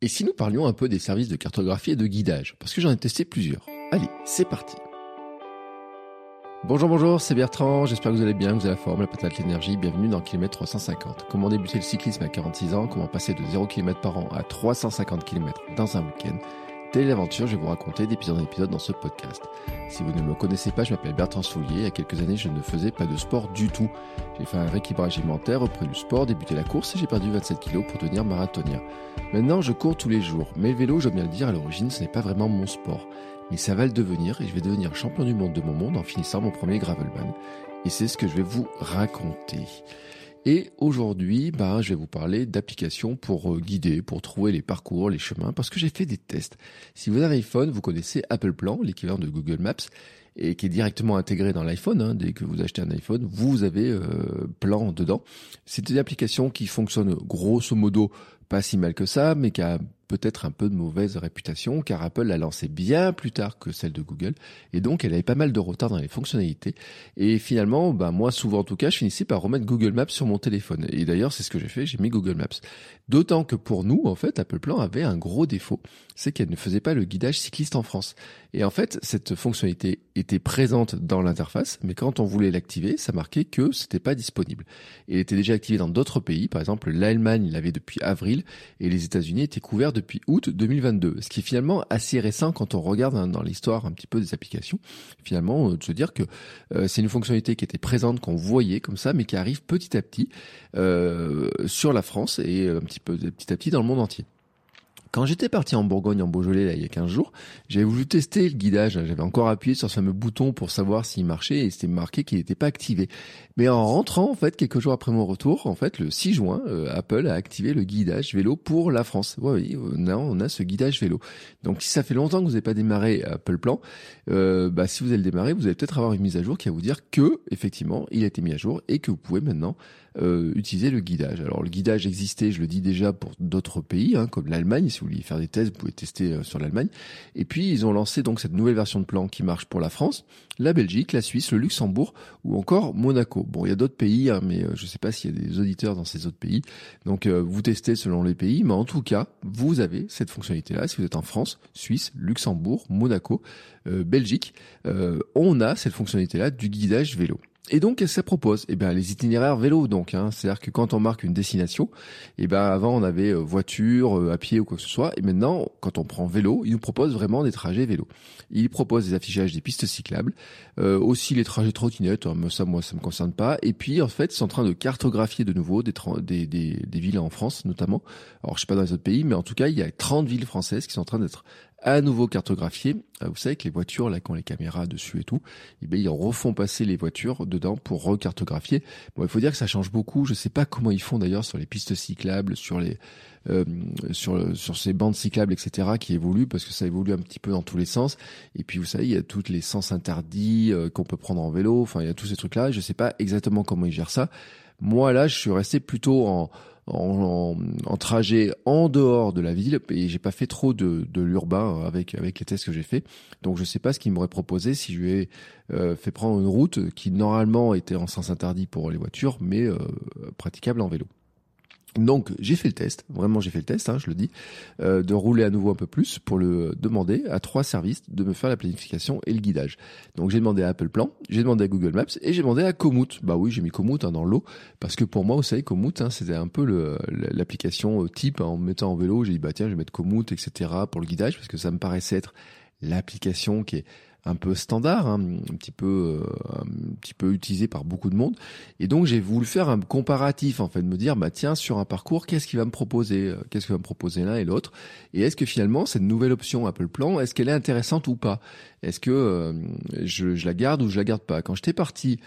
Et si nous parlions un peu des services de cartographie et de guidage? Parce que j'en ai testé plusieurs. Allez, c'est parti. Bonjour, bonjour, c'est Bertrand, j'espère que vous allez bien, que vous avez la forme, la patate, l'énergie, bienvenue dans Kilomètre 350. Comment débuter le cyclisme à 46 ans, comment passer de 0 km par an à 350 km dans un week-end? Telle l'aventure je vais vous raconter d'épisode en épisode dans ce podcast. Si vous ne me connaissez pas, je m'appelle Bertrand Soulier. Il y a quelques années, je ne faisais pas de sport du tout. J'ai fait un rééquilibrage alimentaire, repris du sport, débuté la course et j'ai perdu 27 kilos pour devenir marathonien. Maintenant, je cours tous les jours. Mais le vélo, dois bien le dire, à l'origine, ce n'est pas vraiment mon sport. Mais ça va le devenir et je vais devenir champion du monde de mon monde en finissant mon premier gravelman. Et c'est ce que je vais vous raconter. Et aujourd'hui, bah, je vais vous parler d'applications pour euh, guider, pour trouver les parcours, les chemins, parce que j'ai fait des tests. Si vous avez un iPhone, vous connaissez Apple Plan, l'équivalent de Google Maps, et qui est directement intégré dans l'iPhone. Hein. Dès que vous achetez un iPhone, vous avez euh, Plan dedans. C'est une application qui fonctionne grosso modo pas si mal que ça, mais qui a peut-être un peu de mauvaise réputation car Apple l'a lancé bien plus tard que celle de Google et donc elle avait pas mal de retard dans les fonctionnalités. Et finalement bah moi souvent en tout cas je finissais par remettre Google Maps sur mon téléphone. Et d'ailleurs c'est ce que j'ai fait j'ai mis Google Maps. D'autant que pour nous en fait Apple Plan avait un gros défaut c'est qu'elle ne faisait pas le guidage cycliste en France. Et en fait cette fonctionnalité était présente dans l'interface mais quand on voulait l'activer ça marquait que c'était pas disponible. Elle était déjà activée dans d'autres pays. Par exemple l'Allemagne l'avait depuis avril et les États-Unis étaient couverts depuis août 2022, ce qui est finalement assez récent quand on regarde hein, dans l'histoire un petit peu des applications. Finalement, euh, de se dire que euh, c'est une fonctionnalité qui était présente, qu'on voyait comme ça, mais qui arrive petit à petit euh, sur la France et un petit peu petit à petit dans le monde entier. Quand j'étais parti en Bourgogne, en Beaujolais, là, il y a 15 jours, j'avais voulu tester le guidage. J'avais encore appuyé sur ce fameux bouton pour savoir s'il marchait et c'était marqué qu'il n'était pas activé. Mais en rentrant, en fait, quelques jours après mon retour, en fait, le 6 juin, euh, Apple a activé le guidage vélo pour la France. oui, on a, on a ce guidage vélo. Donc, si ça fait longtemps que vous n'avez pas démarré Apple Plan, euh, bah, si vous allez le démarrer, vous allez peut-être avoir une mise à jour qui va vous dire que, effectivement, il a été mis à jour et que vous pouvez maintenant euh, utiliser le guidage. Alors le guidage existait, je le dis déjà, pour d'autres pays, hein, comme l'Allemagne. Si vous voulez faire des tests, vous pouvez tester euh, sur l'Allemagne. Et puis ils ont lancé donc cette nouvelle version de plan qui marche pour la France, la Belgique, la Suisse, le Luxembourg ou encore Monaco. Bon, il y a d'autres pays, hein, mais euh, je ne sais pas s'il y a des auditeurs dans ces autres pays. Donc vous testez selon les pays, mais en tout cas, vous avez cette fonctionnalité-là. Si vous êtes en France, Suisse, Luxembourg, Monaco, Belgique, on a cette fonctionnalité-là du guidage vélo. Et donc, ça propose Eh bien, les itinéraires vélo, donc. Hein. C'est-à-dire que quand on marque une destination, eh ben avant on avait euh, voiture, euh, à pied ou quoi que ce soit, et maintenant, quand on prend vélo, il nous propose vraiment des trajets vélo. Il propose des affichages des pistes cyclables, euh, aussi les trajets trottinettes. Hein, ça, moi, ça me concerne pas. Et puis, en fait, c'est en train de cartographier de nouveau des, des, des, des villes en France, notamment. Alors, je sais pas dans les autres pays, mais en tout cas, il y a 30 villes françaises qui sont en train d'être à nouveau cartographié. Euh, vous savez que les voitures, là, quand les caméras dessus et tout, eh ils refont passer les voitures dedans pour recartographier. Bon, il faut dire que ça change beaucoup. Je sais pas comment ils font d'ailleurs sur les pistes cyclables, sur les, euh, sur, sur ces bandes cyclables, etc., qui évoluent parce que ça évolue un petit peu dans tous les sens. Et puis, vous savez, il y a tous les sens interdits euh, qu'on peut prendre en vélo. Enfin, il y a tous ces trucs-là. Je sais pas exactement comment ils gèrent ça. Moi, là, je suis resté plutôt en, en, en, trajet en dehors de la ville et j'ai pas fait trop de, de l'urbain avec avec les tests que j'ai fait. Donc je sais pas ce qu'il m'aurait proposé si je lui ai euh, fait prendre une route qui normalement était en sens interdit pour les voitures mais euh, praticable en vélo. Donc j'ai fait le test, vraiment j'ai fait le test, hein, je le dis, euh, de rouler à nouveau un peu plus pour le demander à trois services de me faire la planification et le guidage. Donc j'ai demandé à Apple Plan, j'ai demandé à Google Maps et j'ai demandé à Komoot. Bah oui, j'ai mis Komoot hein, dans l'eau parce que pour moi, vous savez, Komoot, hein, c'était un peu l'application euh, type. Hein, en me mettant en vélo, j'ai dit bah tiens, je vais mettre Komoot, etc. pour le guidage parce que ça me paraissait être l'application qui est un peu standard, hein, un petit peu, euh, un petit peu utilisé par beaucoup de monde. Et donc j'ai voulu faire un comparatif en fait, me dire bah tiens sur un parcours qu'est-ce qu'il va me proposer, qu'est-ce qu'il va me proposer l'un et l'autre, et est-ce que finalement cette nouvelle option Apple Plan, est-ce qu'elle est intéressante ou pas? Est-ce que je, je, la garde ou je la garde pas? Quand j'étais parti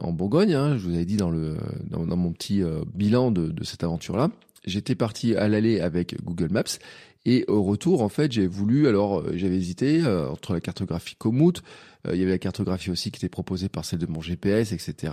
en Bourgogne, hein, je vous avais dit dans le dans, dans mon petit bilan de, de cette aventure là, j'étais parti à l'aller avec Google Maps et au retour, en fait, j'ai voulu, alors euh, j'avais hésité euh, entre la cartographie Komoot, euh, il y avait la cartographie aussi qui était proposée par celle de mon GPS, etc.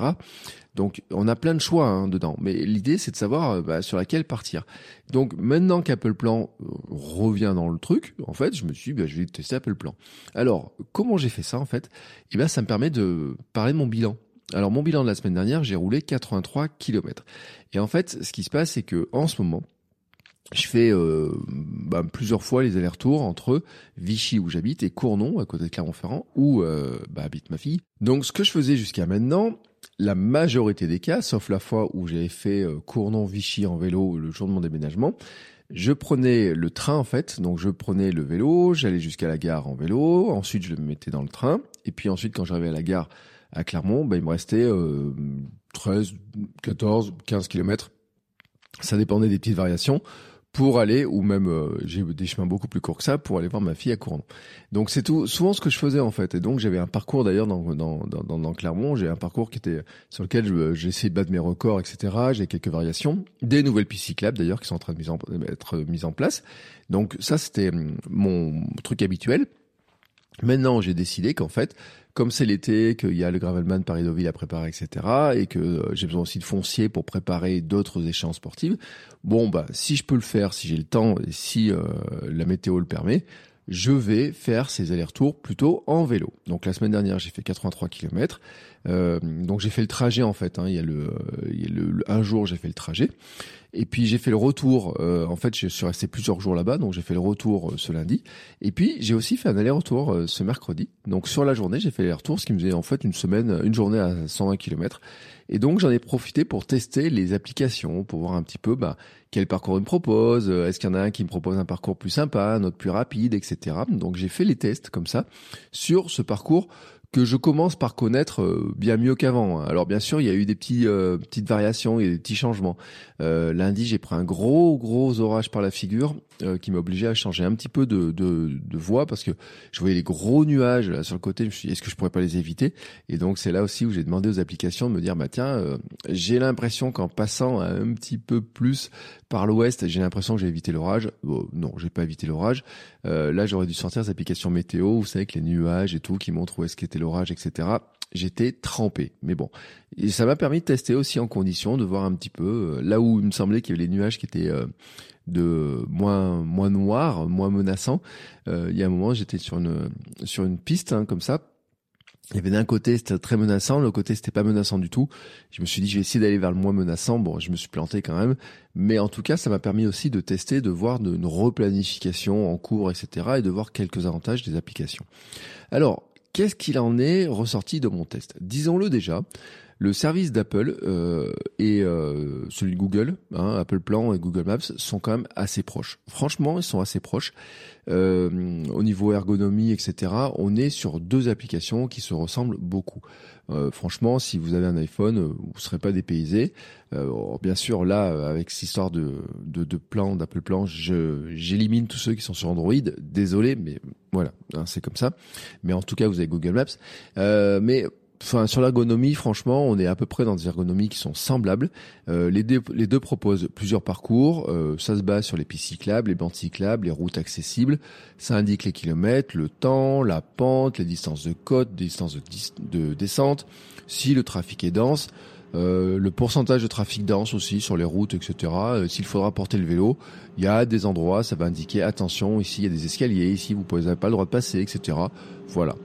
Donc on a plein de choix hein, dedans, mais l'idée c'est de savoir bah, sur laquelle partir. Donc maintenant qu'Apple Plan revient dans le truc, en fait, je me suis dit, bah, je vais tester Apple Plan. Alors comment j'ai fait ça en fait? Eh bien, ça me permet de parler de mon bilan. Alors mon bilan de la semaine dernière, j'ai roulé 83 km. Et en fait, ce qui se passe, c'est que en ce moment, je fais euh, bah, plusieurs fois les allers-retours entre Vichy où j'habite et Cournon à côté de Clermont-Ferrand où euh, bah, habite ma fille. Donc ce que je faisais jusqu'à maintenant, la majorité des cas, sauf la fois où j'avais fait euh, Cournon-Vichy en vélo le jour de mon déménagement, je prenais le train en fait, donc je prenais le vélo, j'allais jusqu'à la gare en vélo, ensuite je le mettais dans le train, et puis ensuite quand j'arrivais à la gare à Clermont, bah, il me restait 13, 14, 15 kilomètres. Ça dépendait des petites variations pour aller, ou même euh, j'ai des chemins beaucoup plus courts que ça, pour aller voir ma fille à Cournon. Donc c'est tout souvent ce que je faisais en fait. Et donc j'avais un parcours d'ailleurs dans, dans, dans, dans Clermont, j'ai un parcours qui était sur lequel j'ai essayé de battre mes records, etc. J'ai quelques variations, des nouvelles pistes cyclables d'ailleurs qui sont en train de mise en, être mises en place. Donc ça c'était hum, mon truc habituel. Maintenant j'ai décidé qu'en fait comme c'est l'été, qu'il y a le Gravelman Paris-Deauville à préparer, etc., et que euh, j'ai besoin aussi de foncier pour préparer d'autres échéances sportives, bon, bah, si je peux le faire, si j'ai le temps, et si euh, la météo le permet, je vais faire ces allers-retours plutôt en vélo. Donc la semaine dernière, j'ai fait 83 km. Euh, donc j'ai fait le trajet en fait. Hein. Il y a le, il y a le un jour j'ai fait le trajet. Et puis j'ai fait le retour. Euh, en fait, je suis resté plusieurs jours là-bas, donc j'ai fait le retour euh, ce lundi. Et puis j'ai aussi fait un aller-retour ce mercredi. Donc sur la journée, j'ai fait l'aller-retour, ce qui me faisait en fait une semaine, une journée à 120 km. Et donc j'en ai profité pour tester les applications, pour voir un petit peu bah, quel parcours il me propose. Est-ce qu'il y en a un qui me propose un parcours plus sympa, un autre plus rapide, etc. Donc j'ai fait les tests comme ça sur ce parcours que je commence par connaître euh, bien mieux qu'avant. Alors bien sûr, il y a eu des petits euh, petites variations et des petits changements. Euh, lundi, j'ai pris un gros gros orage par la figure qui m'a obligé à changer un petit peu de, de, de voie parce que je voyais les gros nuages là sur le côté. Je me suis dit, est-ce que je pourrais pas les éviter? Et donc c'est là aussi où j'ai demandé aux applications de me dire, bah tiens, j'ai l'impression qu'en passant un petit peu plus par l'ouest, j'ai l'impression que j'ai évité l'orage. Bon, non, j'ai pas évité l'orage. là, j'aurais dû sortir les applications météo, vous savez, avec les nuages et tout qui montrent où est-ce qu'était l'orage, etc. J'étais trempé. Mais bon, ça m'a permis de tester aussi en condition, de voir un petit peu euh, là où il me semblait qu'il y avait les nuages qui étaient euh, de moins moins noirs, moins menaçants. Euh, il y a un moment, j'étais sur une sur une piste hein, comme ça. Il y avait d'un côté c'était très menaçant, de l'autre côté c'était pas menaçant du tout. Je me suis dit je vais essayer d'aller vers le moins menaçant. Bon, je me suis planté quand même, mais en tout cas ça m'a permis aussi de tester, de voir une replanification en cours, etc. et de voir quelques avantages des applications. Alors Qu'est-ce qu'il en est ressorti de mon test? Disons-le déjà, le service d'Apple euh, et euh, celui de Google, hein, Apple Plan et Google Maps, sont quand même assez proches. Franchement, ils sont assez proches. Euh, au niveau ergonomie, etc., on est sur deux applications qui se ressemblent beaucoup. Euh, franchement, si vous avez un iPhone, euh, vous ne serez pas dépaysé. Euh, bien sûr, là, avec cette histoire de, de, de plan, d'Apple Plan, j'élimine tous ceux qui sont sur Android. Désolé, mais voilà, hein, c'est comme ça. Mais en tout cas, vous avez Google Maps. mais Enfin, sur l'ergonomie, franchement, on est à peu près dans des ergonomies qui sont semblables. Euh, les, deux, proposent plusieurs parcours. Euh, ça se base sur les pistes cyclables, les bandes cyclables, les routes accessibles. Ça indique les kilomètres, le temps, la pente, les distances de côte, les distances de, de descente, si le trafic est dense. Euh, le pourcentage de trafic dense aussi sur les routes, etc. Euh, s'il faudra porter le vélo, il y a des endroits, ça va indiquer attention, ici il y a des escaliers, ici vous n'avez pas le droit de passer, etc. Voilà.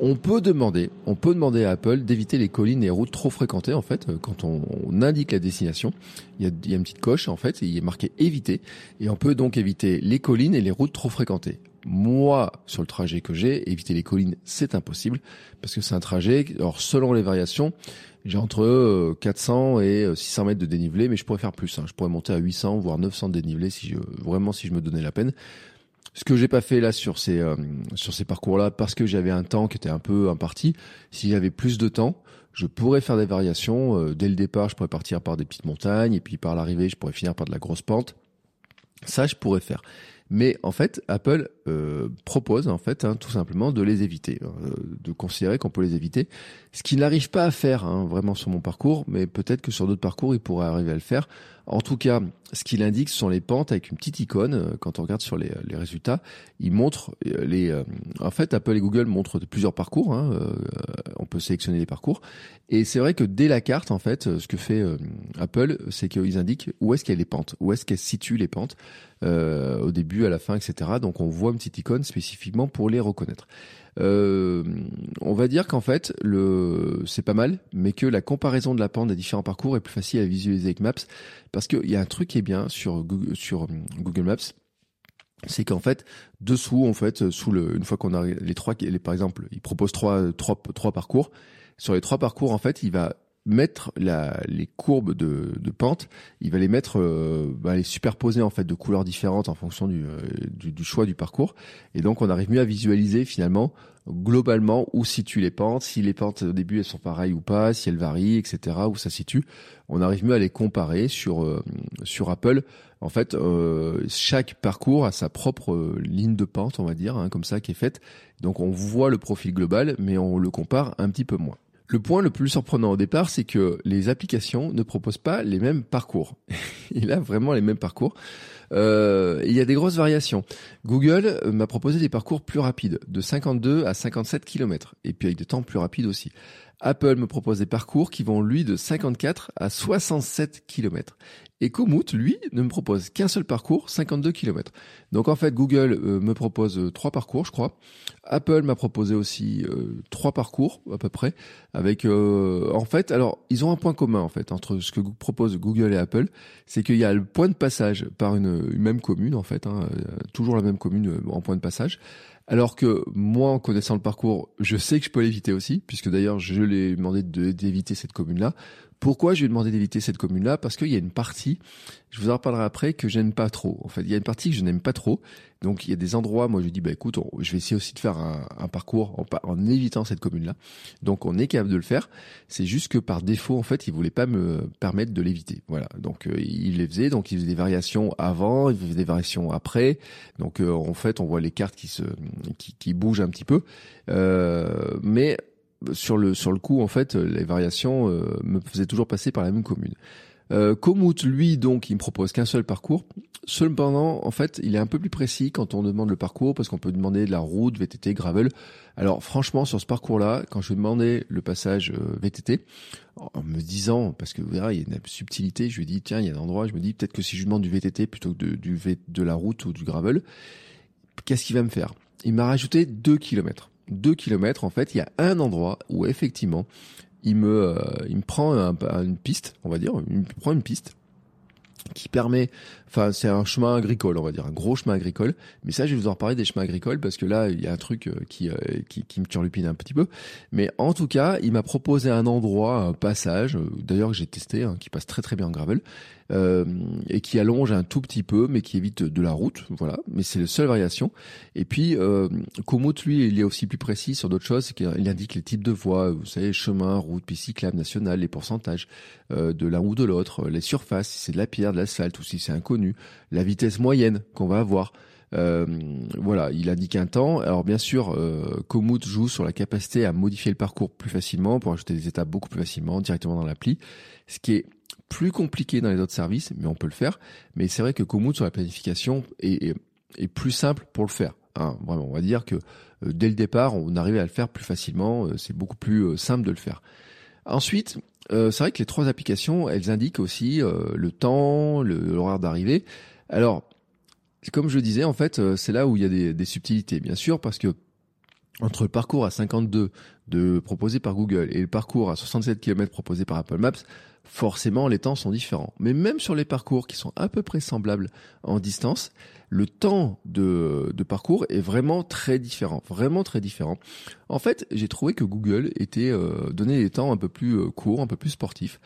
On peut demander, on peut demander à Apple d'éviter les collines et routes trop fréquentées en fait. Euh, quand on, indique la destination, il y, a, une petite coche en fait, il est marqué éviter, et on peut donc éviter les collines et les routes trop fréquentées. Moi, sur le trajet que j'ai, éviter les collines, c'est impossible parce que c'est un trajet. Alors, selon les variations, j'ai entre 400 euh, et 600 mètres de dénivelé, mais je pourrais faire plus. Hein. Je pourrais monter à 800 voire 900 de dénivelé si je, vraiment si je me donnais la peine. Ce que j'ai pas fait là sur ces sur ces parcours-là parce que j'avais un temps qui était un peu imparti. Si j'avais plus de temps, je pourrais faire des variations. dès le départ, je pourrais partir par des petites montagnes et puis par l'arrivée, je pourrais finir par de la grosse pente. Ça, je pourrais faire. Mais en fait, Apple euh, propose en fait hein, tout simplement de les éviter, euh, de considérer qu'on peut les éviter, ce qui n'arrive pas à faire hein, vraiment sur mon parcours, mais peut-être que sur d'autres parcours, il pourrait arriver à le faire. En tout cas, ce qu'il indique, ce sont les pentes avec une petite icône. Euh, quand on regarde sur les, les résultats, il montre les. en fait, Apple et Google montrent plusieurs parcours. Hein, peut sélectionner les parcours, et c'est vrai que dès la carte, en fait, ce que fait Apple, c'est qu'ils indiquent où est-ce qu'il y a les pentes, où est-ce qu'elles situent les pentes au début, à la fin, etc. Donc, on voit une petite icône spécifiquement pour les reconnaître. Euh, on va dire qu'en fait, le, c'est pas mal, mais que la comparaison de la pente des différents parcours est plus facile à visualiser avec Maps, parce qu'il y a un truc qui est bien sur Google, Google Maps, c'est qu'en fait dessous en fait sous le une fois qu'on a les trois les, par exemple il propose trois trois trois parcours. Sur les trois parcours en fait il va mettre la, les courbes de, de, pente, il va les mettre, euh, bah, les superposer en fait de couleurs différentes en fonction du, euh, du, du, choix du parcours. Et donc on arrive mieux à visualiser finalement globalement où situent les pentes, si les pentes au début elles sont pareilles ou pas, si elles varient, etc. Où ça situe. On arrive mieux à les comparer sur euh, sur Apple. En fait, chaque parcours a sa propre ligne de pente, on va dire, hein, comme ça, qui est faite. Donc on voit le profil global, mais on le compare un petit peu moins. Le point le plus surprenant au départ, c'est que les applications ne proposent pas les mêmes parcours. il a vraiment les mêmes parcours. Euh, il y a des grosses variations. Google euh, m'a proposé des parcours plus rapides, de 52 à 57 km, et puis avec des temps plus rapides aussi. Apple me propose des parcours qui vont lui de 54 à 67 km. Et Komoot, lui, ne me propose qu'un seul parcours, 52 km. Donc en fait, Google euh, me propose euh, trois parcours, je crois. Apple m'a proposé aussi euh, trois parcours à peu près. Avec, en fait, alors ils ont un point commun en fait entre ce que propose Google et Apple, c'est qu'il y a le point de passage par une, même commune en fait, hein, toujours la même commune en point de passage. Alors que moi, en connaissant le parcours, je sais que je peux l'éviter aussi, puisque d'ailleurs je l'ai demandé d'éviter cette commune-là. Pourquoi je lui ai demandé d'éviter cette commune-là? Parce qu'il y a une partie, je vous en reparlerai après, que j'aime pas trop. En fait, il y a une partie que je n'aime pas trop. Donc il y a des endroits, moi je dis, bah écoute, je vais essayer aussi de faire un, parcours en, évitant cette commune-là. Donc on est capable de le faire. C'est juste que par défaut, en fait, il voulait pas me permettre de l'éviter. Voilà. Donc euh, il les faisait. Donc il faisait des variations avant, il faisait des variations après. Donc euh, en fait, on voit les cartes qui se qui, qui bougent un petit peu. Euh, mais sur le sur le coup, en fait, les variations euh, me faisaient toujours passer par la même commune. Euh, lui, donc, il me propose qu'un seul parcours. Cependant, en fait, il est un peu plus précis quand on demande le parcours, parce qu'on peut demander de la route, VTT, gravel. Alors, franchement, sur ce parcours-là, quand je demandais le passage euh, VTT, en me disant, parce que vous verrez, il y a une subtilité, je lui dit, tiens, il y a un endroit, je me dis, peut-être que si je demande du VTT plutôt que de, du de la route ou du gravel, qu'est-ce qu'il va me faire? Il m'a rajouté 2 kilomètres. 2 kilomètres, en fait, il y a un endroit où effectivement, il me, euh, il me prend une piste, on va dire, il me prend une piste qui permet, enfin c'est un chemin agricole, on va dire, un gros chemin agricole. Mais ça, je vais vous en reparler des chemins agricoles parce que là, il y a un truc euh, qui, euh, qui, qui me turlupine un petit peu. Mais en tout cas, il m'a proposé un endroit, un passage, euh, d'ailleurs que j'ai testé, hein, qui passe très très bien en gravel, et qui allonge un tout petit peu, mais qui évite de la route, voilà. Mais c'est la seule variation. Et puis, euh, Komoot, lui, il est aussi plus précis sur d'autres choses, c'est qu'il indique les types de voies, vous savez, chemin, route, piste cyclable nationale, les pourcentages de l'un ou de l'autre, les surfaces, si c'est de la pierre, de l'asphalte, ou si c'est inconnu, la vitesse moyenne qu'on va avoir. Euh, voilà, il indique un temps. Alors bien sûr, euh, Komoot joue sur la capacité à modifier le parcours plus facilement pour ajouter des étapes beaucoup plus facilement directement dans l'appli, ce qui est plus compliqué dans les autres services, mais on peut le faire. Mais c'est vrai que Komoot sur la planification est, est, plus simple pour le faire. Hein. Vraiment, on va dire que euh, dès le départ, on arrivait à le faire plus facilement. Euh, c'est beaucoup plus simple de le faire. Ensuite, c'est vrai que les trois applications, elles indiquent aussi le temps, l'horaire d'arrivée. Alors, comme je disais, en fait, c'est là où il y a des, des subtilités, bien sûr, parce que entre le parcours à 52, de proposé par Google et le parcours à 67 km proposé par Apple Maps, forcément les temps sont différents. Mais même sur les parcours qui sont à peu près semblables en distance, le temps de, de parcours est vraiment très différent, vraiment très différent. En fait, j'ai trouvé que Google était euh, donnait des temps un peu plus euh, courts, un peu plus sportifs,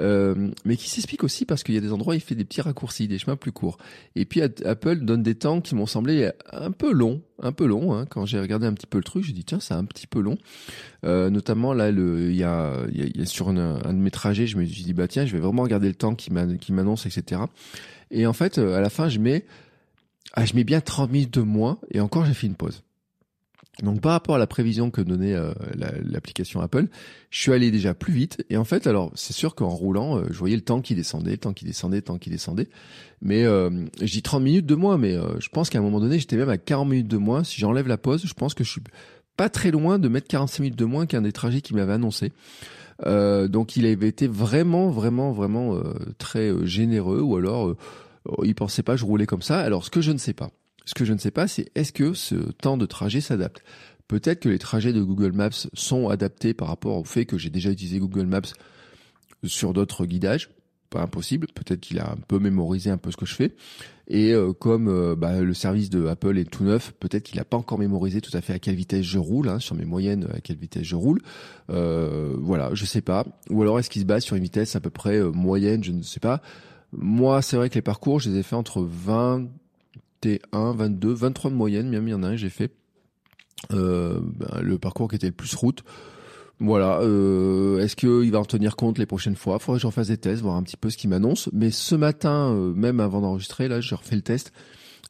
euh, mais qui s'explique aussi parce qu'il y a des endroits où il fait des petits raccourcis, des chemins plus courts. Et puis Apple donne des temps qui m'ont semblé un peu longs, un peu longs. Hein. Quand j'ai regardé un petit peu le truc, j'ai dit tiens, c'est un petit peu long. Euh, notamment là, il y a, y a, sur une, un de mes trajets, je me suis dit bah tiens, je vais vraiment regarder le temps qui m'annonce, etc. Et en fait, à la fin, je mets ah, je mets bien 30 minutes de moins et encore j'ai fait une pause. Donc par rapport à la prévision que donnait euh, l'application Apple, je suis allé déjà plus vite. Et en fait, alors c'est sûr qu'en roulant, euh, je voyais le temps qui descendait, le temps qui descendait, le temps qui descendait. Mais euh, je dis 30 minutes de moins, mais euh, je pense qu'à un moment donné, j'étais même à 40 minutes de moins. Si j'enlève la pause, je pense que je suis pas très loin de mettre 45 minutes de moins qu'un des trajets qu'il m'avait annoncé. donc il avait été vraiment, vraiment, vraiment très généreux, ou alors il pensait pas je roulais comme ça. Alors ce que je ne sais pas, ce que je ne sais pas, c'est est-ce que ce temps de trajet s'adapte? Peut-être que les trajets de Google Maps sont adaptés par rapport au fait que j'ai déjà utilisé Google Maps sur d'autres guidages. Pas impossible. Peut-être qu'il a un peu mémorisé un peu ce que je fais. Et euh, comme euh, bah, le service de Apple est tout neuf, peut-être qu'il n'a pas encore mémorisé tout à fait à quelle vitesse je roule, hein, sur mes moyennes, à quelle vitesse je roule. Euh, voilà, je sais pas. Ou alors est-ce qu'il se base sur une vitesse à peu près moyenne, je ne sais pas. Moi, c'est vrai que les parcours, je les ai fait entre 21, 22, 23 de moyenne, même il y en a un j'ai fait. Ben, le parcours qui était le plus route. Voilà. Euh, Est-ce qu'il va en tenir compte les prochaines fois? Faudrait que j'en fasse des tests, voir un petit peu ce qu'il m'annonce. Mais ce matin, euh, même avant d'enregistrer, là, j'ai refait le test.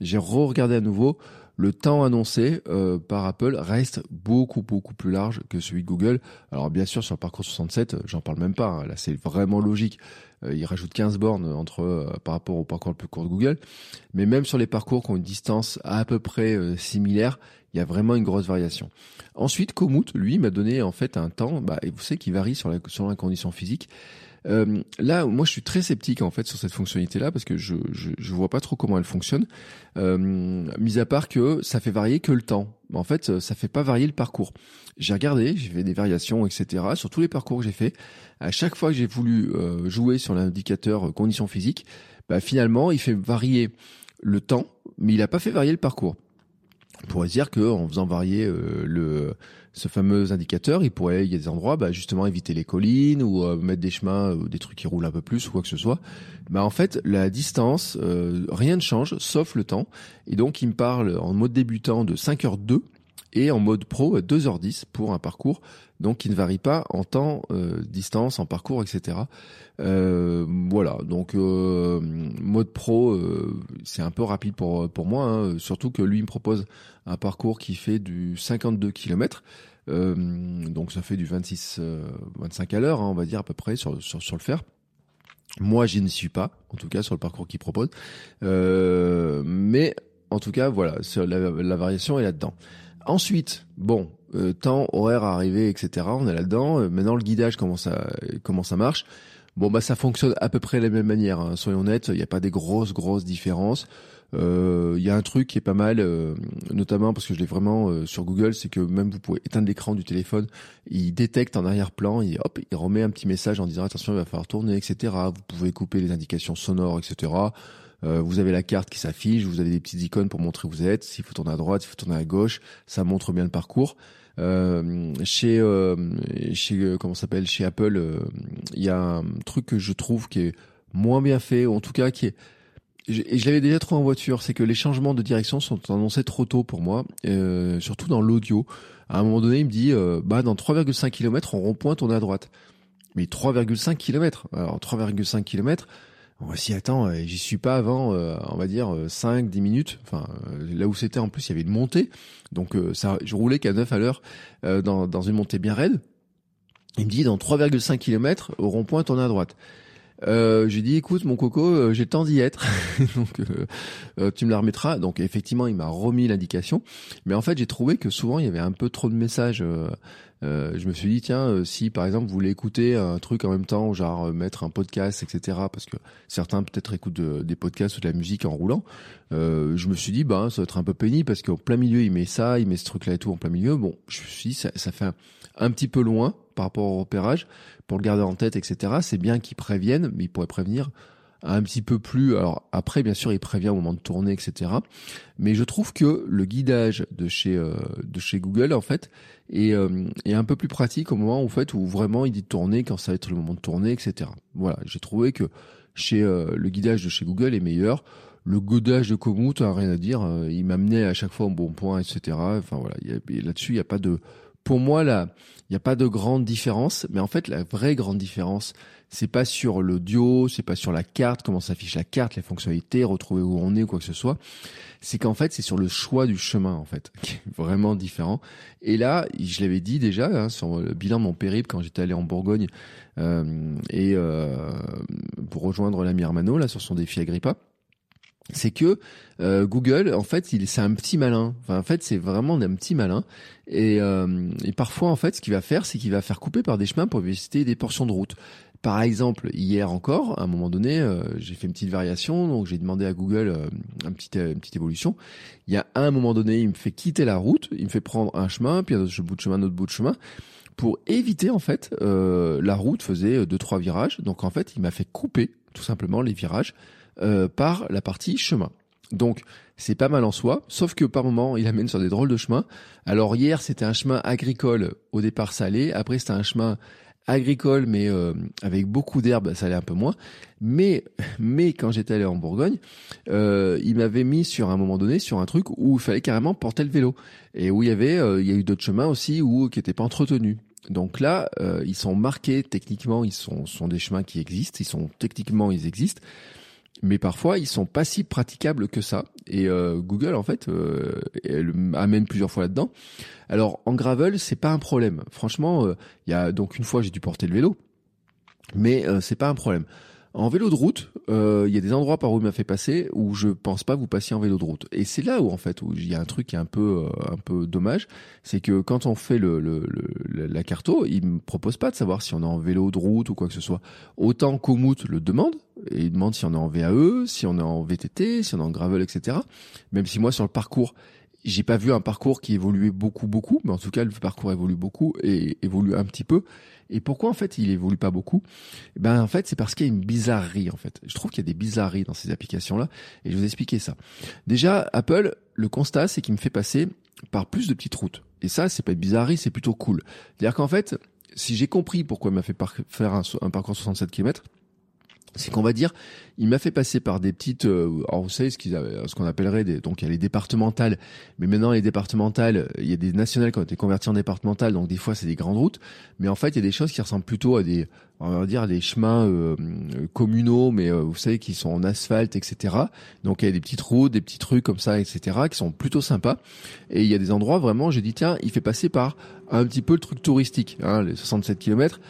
J'ai re-regardé à nouveau le temps annoncé euh, par Apple reste beaucoup beaucoup plus large que celui de Google. Alors bien sûr sur le parcours 67, euh, j'en parle même pas. Hein. Là c'est vraiment logique. Euh, il rajoute 15 bornes entre par rapport au parcours le plus court de Google. Mais même sur les parcours qui ont une distance à, peu près similaire, il y a vraiment une grosse variation. Ensuite, Komoot, lui, m'a donné en fait un temps, bah, et vous savez, qui varie sur la condition physique. Euh, là, moi, je suis très sceptique en fait sur cette fonctionnalité-là parce que je, je, vois pas trop comment elle fonctionne. Euh, mis à part que ça fait varier que le temps. En fait, ça fait pas varier le parcours. J'ai regardé, j'ai fait des variations, etc. sur tous les parcours que j'ai fait. À chaque fois que j'ai voulu euh, jouer sur l'indicateur conditions physiques, bah, finalement, il fait varier le temps, mais il a pas fait varier le parcours. Pourrait dire qu'en faisant varier euh, le ce fameux indicateur, il pourrait, il y a des endroits, bah, justement éviter les collines ou euh, mettre des chemins, ou des trucs qui roulent un peu plus ou quoi que ce soit. Bah en fait, la distance, euh, rien ne change sauf le temps. Et donc il me parle en mode débutant de 5h2 et en mode pro 2h10 pour un parcours donc qui ne varie pas en temps, euh, distance, en parcours, etc. Euh, voilà, donc euh, mode pro, c'est un peu rapide pour pour moi, hein, surtout que lui me propose un parcours qui fait du 52 km. donc ça fait du 26, 25 à l'heure, hein, on va dire à peu près sur, sur, sur le fer. Moi, je n'y suis pas, en tout cas sur le parcours qu'il propose. mais en tout cas, voilà, la, la variation est là-dedans. Ensuite, bon, euh, temps, horaire à arriver, etc. On est là-dedans. Euh, maintenant, le guidage, comment ça, comment ça marche? Bon, bah, ça fonctionne à peu près de la même manière. Hein. Soyons honnêtes, il n'y a pas des grosses, grosses différences. Euh, il y a un truc qui est pas mal, notamment parce que je l'ai vraiment sur Google, c'est que même vous pouvez éteindre l'écran du téléphone, il détecte en arrière-plan, et hop, il remet un petit message en disant attention, il va falloir tourner, etc. Vous pouvez couper les indications sonores, etc. Euh, vous avez la carte qui s'affiche, vous avez des petites icônes pour montrer où vous êtes. S'il faut tourner à droite, s'il faut tourner à gauche, ça montre bien le parcours. Euh, chez euh, chez euh, comment s'appelle? Chez Apple, il y a un truc que je trouve qui est moins bien fait, ou en tout cas qui est et je l'avais déjà trouvé en voiture, c'est que les changements de direction sont annoncés trop tôt pour moi, surtout dans l'audio. À un moment donné, il me dit, bah dans 3,5 km, on rond-point, tourne à droite. Mais 3,5 km. Alors 3,5 km, si attends, euh, j'y suis pas avant, euh, on va dire 5, euh, 10 minutes. Enfin, là où c'était en plus, il y avait une montée, donc ça, je roulais qu'à 9 à l'heure dans, dans une montée bien raide. Il me dit dans 3,5 km au rond-point, tourne à droite. Euh, j'ai dit écoute mon coco, euh, j'ai temps d'y être, donc euh, tu me la remettras. Donc effectivement, il m'a remis l'indication, mais en fait j'ai trouvé que souvent il y avait un peu trop de messages. Je me suis dit tiens si par exemple vous voulez écouter un truc en même temps, genre mettre un podcast, etc. Parce que certains peut-être écoutent des podcasts ou de la musique en roulant. je me suis dit bah ça va être un peu pénible parce qu'en plein milieu il met ça, il met ce truc là et tout en plein milieu. Bon, je me suis dit ça, ça fait un, un petit peu loin par rapport au repérage pour le garder en tête, etc. C'est bien qu'ils préviennent, mais ils pourraient prévenir un petit peu plus. Alors après, bien sûr, il prévient au moment de tourner, etc. Mais je trouve que le guidage de chez euh, de chez Google, en fait, est, euh, est un peu plus pratique au moment en fait où vraiment il dit tourner quand ça va être le moment de tourner, etc. Voilà, j'ai trouvé que chez euh, le guidage de chez Google est meilleur. Le guidage de Komoot, a rien à dire. il m'amenait à chaque fois au bon point, etc. Enfin voilà, là-dessus, il n'y a pas de pour moi, là, il n'y a pas de grande différence. Mais en fait, la vraie grande différence, c'est pas sur l'audio, c'est pas sur la carte, comment s'affiche la carte, les fonctionnalités, retrouver où on est ou quoi que ce soit. C'est qu'en fait, c'est sur le choix du chemin, en fait, qui est vraiment différent. Et là, je l'avais dit déjà, hein, sur le bilan de mon périple quand j'étais allé en Bourgogne euh, et euh, pour rejoindre l'ami Armano là sur son défi Agrippa c'est que euh, Google, en fait, il c'est un petit malin. Enfin, en fait, c'est vraiment un petit malin. Et, euh, et parfois, en fait, ce qu'il va faire, c'est qu'il va faire couper par des chemins pour visiter des portions de route. Par exemple, hier encore, à un moment donné, euh, j'ai fait une petite variation, donc j'ai demandé à Google un petit, une petite évolution. Il y a un moment donné, il me fait quitter la route, il me fait prendre un chemin, puis un autre bout de chemin, un autre bout de chemin, pour éviter en fait, la route faisait deux trois virages, donc en fait, il m'a fait couper tout simplement les virages euh, par la partie chemin. Donc c'est pas mal en soi, sauf que par moment il amène sur des drôles de chemins. Alors hier c'était un chemin agricole au départ salé, après c'était un chemin agricole mais euh, avec beaucoup d'herbes, ça allait un peu moins. Mais mais quand j'étais allé en Bourgogne, euh, il m'avait mis sur un moment donné sur un truc où il fallait carrément porter le vélo et où il y avait il y a eu d'autres chemins aussi où qui n'étaient pas entretenus. Donc là, ils sont marqués techniquement, ils sont, sont des chemins qui existent, ils sont techniquement ils existent, mais parfois ils sont pas si praticables que ça. Et euh, Google en fait euh, elle amène plusieurs fois là-dedans. Alors en gravel c'est pas un problème. Franchement, euh, il y a donc une fois j'ai dû porter le vélo, mais c'est pas un problème. En vélo de route, euh, il y a des endroits par où il m'a fait passer où je pense pas vous passiez en vélo de route. Et c'est là où en fait où il y a un truc qui est un peu euh, un peu dommage, c'est que quand on fait le, le, la carto, il me propose pas de savoir si on est en vélo de route ou quoi que ce soit. Autant Komoot le demande et il demande si on est en VAE, si on est en VTT, si on est en gravel, etc. Même si moi sur le parcours j'ai pas vu un parcours qui évoluait beaucoup beaucoup, mais en tout cas le parcours évolue beaucoup et évolue un petit peu. Et pourquoi en fait il évolue pas beaucoup? Eh Ben en fait c'est parce qu'il y a une bizarrerie en fait. Je trouve qu'il y a des bizarreries dans ces applications là et je vais vous expliquer ça. Déjà Apple, le constat c'est qu'il me fait passer par plus de petites routes. Et ça c'est pas une bizarrerie, c'est plutôt cool. C'est-à-dire qu'en fait si j'ai compris pourquoi il m'a fait faire un parcours 67 km, c'est qu'on va dire, il m'a fait passer par des petites, euh, alors vous savez ce ce qu'on appellerait des, donc il y a les départementales, mais maintenant les départementales, il y a des nationales qui ont été converties en départementales, donc des fois c'est des grandes routes, mais en fait il y a des choses qui ressemblent plutôt à des, on va dire des chemins euh, communaux, mais euh, vous savez qui sont en asphalte, etc. Donc il y a des petites routes, des petits trucs comme ça, etc. qui sont plutôt sympas, et il y a des endroits vraiment, j'ai dit tiens, il fait passer par un petit peu le truc touristique, hein, les 67 km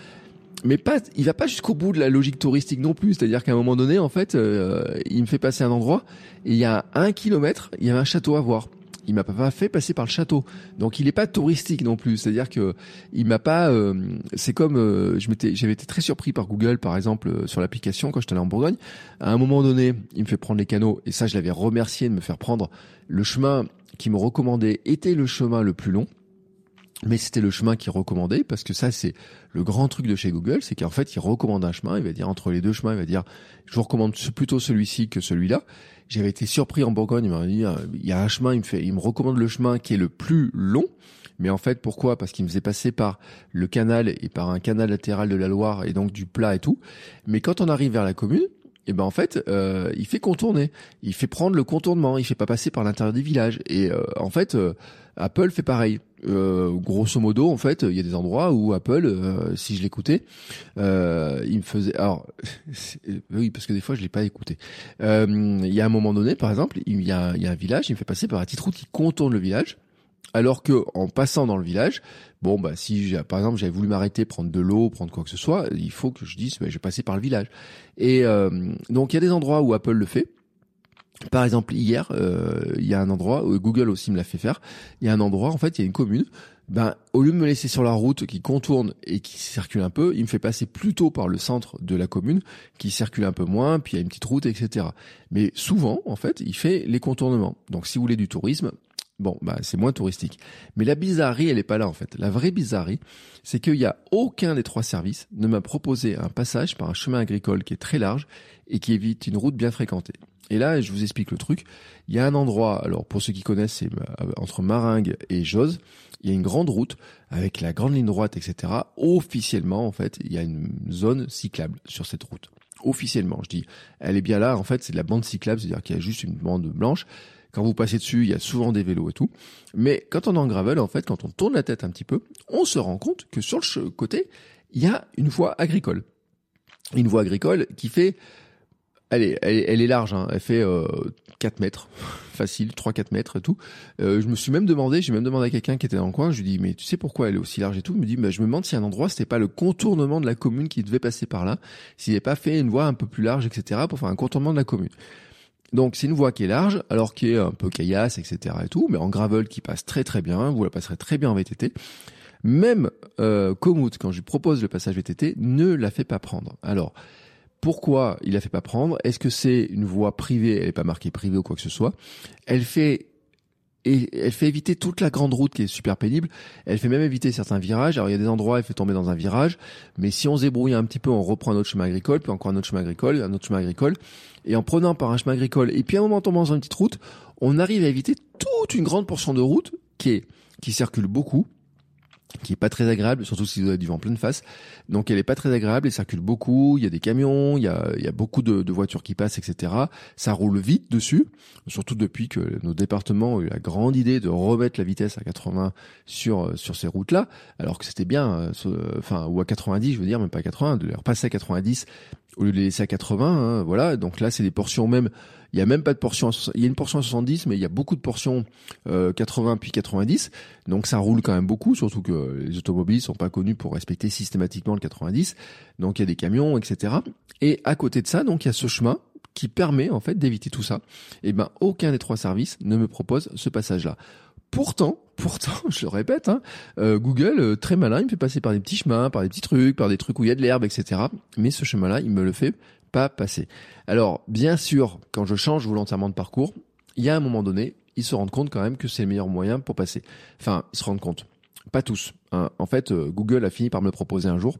mais pas, il va pas jusqu'au bout de la logique touristique non plus. C'est-à-dire qu'à un moment donné, en fait, euh, il me fait passer un endroit et il y a un kilomètre, il y avait un château à voir. Il m'a pas fait passer par le château, donc il est pas touristique non plus. C'est-à-dire que il m'a pas. Euh, c'est comme euh, je m'étais, j'avais été très surpris par Google, par exemple, sur l'application quand j'étais allé en Bourgogne. À un moment donné, il me fait prendre les canaux et ça, je l'avais remercié de me faire prendre le chemin qui me recommandait était le chemin le plus long mais c'était le chemin qu'il recommandait parce que ça c'est le grand truc de chez Google, c'est qu'en fait il recommande un chemin, il va dire entre les deux chemins, il va dire je vous recommande plutôt celui-ci que celui-là. J'avais été surpris en Bourgogne, il m'a dit il y a un chemin, il me fait il me recommande le chemin qui est le plus long. Mais en fait, pourquoi? Parce qu'il me faisait passer par le canal et par un canal latéral de la Loire et donc du plat et tout. Mais quand on arrive vers la commune, et eh ben en fait, euh, il fait contourner, il fait prendre le contournement, il fait pas passer par l'intérieur du village. Et euh, en fait, euh, Apple fait pareil. Euh, grosso modo, en fait, il y a des endroits où Apple, euh, si je l'écoutais, euh, il me faisait. Alors, oui, parce que des fois, je l'ai pas écouté. il y a un moment donné, par exemple, il y a, un village, il me fait passer par un petite route qui contourne le village. Alors que en passant dans le village, bon bah si par exemple j'avais voulu m'arrêter, prendre de l'eau, prendre quoi que ce soit, il faut que je dise bah, je vais passer par le village. Et euh, donc il y a des endroits où Apple le fait. Par exemple, hier, euh, il y a un endroit, Google aussi me l'a fait faire, il y a un endroit, en fait, il y a une commune, ben, au lieu de me laisser sur la route qui contourne et qui circule un peu, il me fait passer plutôt par le centre de la commune, qui circule un peu moins, puis il y a une petite route, etc. Mais souvent, en fait, il fait les contournements. Donc si vous voulez du tourisme, Bon, bah, c'est moins touristique. Mais la bizarrerie, elle est pas là, en fait. La vraie bizarrerie, c'est qu'il y a aucun des trois services ne m'a proposé un passage par un chemin agricole qui est très large et qui évite une route bien fréquentée. Et là, je vous explique le truc. Il y a un endroit, alors pour ceux qui connaissent, c'est euh, entre Maringue et Jose, il y a une grande route avec la grande ligne droite, etc. Officiellement, en fait, il y a une zone cyclable sur cette route. Officiellement, je dis, elle est bien là. En fait, c'est de la bande cyclable, c'est-à-dire qu'il y a juste une bande blanche quand vous passez dessus, il y a souvent des vélos et tout. Mais quand on est en gravel, en fait, quand on tourne la tête un petit peu, on se rend compte que sur le côté, il y a une voie agricole. Une voie agricole qui fait, elle est, elle est, large, hein. elle fait euh, 4 mètres, facile, 3-4 mètres et tout. Euh, je me suis même demandé, j'ai même demandé à quelqu'un qui était dans le coin, je lui dis mais tu sais pourquoi elle est aussi large et tout? Il me dit bah, je me demande si un endroit c'était pas le contournement de la commune qui devait passer par là, s'il n'est pas fait une voie un peu plus large, etc. pour faire un contournement de la commune. Donc c'est une voie qui est large, alors qui est un peu caillasse, etc. et tout, mais en gravel qui passe très très bien, vous la passerez très bien en VTT. Même euh, quand je lui propose le passage VTT, ne la fait pas prendre. Alors, pourquoi il la fait pas prendre Est-ce que c'est une voie privée Elle n'est pas marquée privée ou quoi que ce soit. Elle fait et elle fait éviter toute la grande route qui est super pénible. Elle fait même éviter certains virages. Alors il y a des endroits, elle fait tomber dans un virage, mais si on se débrouille un petit peu, on reprend un autre chemin agricole, puis encore un autre chemin agricole, un autre chemin agricole, et en prenant par un chemin agricole, et puis à un moment tombant dans une petite route, on arrive à éviter toute une grande portion de route qui est qui circule beaucoup, qui est pas très agréable, surtout si vous avez du vent pleine face. Donc elle est pas très agréable, elle circule beaucoup, il y a des camions, il y a, il y a beaucoup de, de, voitures qui passent, etc. Ça roule vite dessus, surtout depuis que nos départements ont eu la grande idée de remettre la vitesse à 80 sur sur ces routes-là, alors que c'était bien, euh, enfin ou à 90, je veux dire, même pas à 80, de les repasser à 90 au lieu de les laisser à 80. Hein, voilà, donc là c'est des portions même il y a même pas de portion, il y a une portion à 70, mais il y a beaucoup de portions euh, 80 puis 90. Donc ça roule quand même beaucoup, surtout que les automobiles sont pas connus pour respecter systématiquement le 90. Donc il y a des camions, etc. Et à côté de ça, donc il y a ce chemin qui permet en fait d'éviter tout ça. Et eh ben aucun des trois services ne me propose ce passage-là. Pourtant, pourtant, je le répète, hein, euh, Google, euh, très malin, il me fait passer par des petits chemins, par des petits trucs, par des trucs où il y a de l'herbe, etc. Mais ce chemin-là, il me le fait pas passer. Alors, bien sûr, quand je change volontairement de parcours, il y a un moment donné, ils se rendent compte quand même que c'est le meilleur moyen pour passer. Enfin, ils se rendent compte. Pas tous. Hein. En fait, euh, Google a fini par me le proposer un jour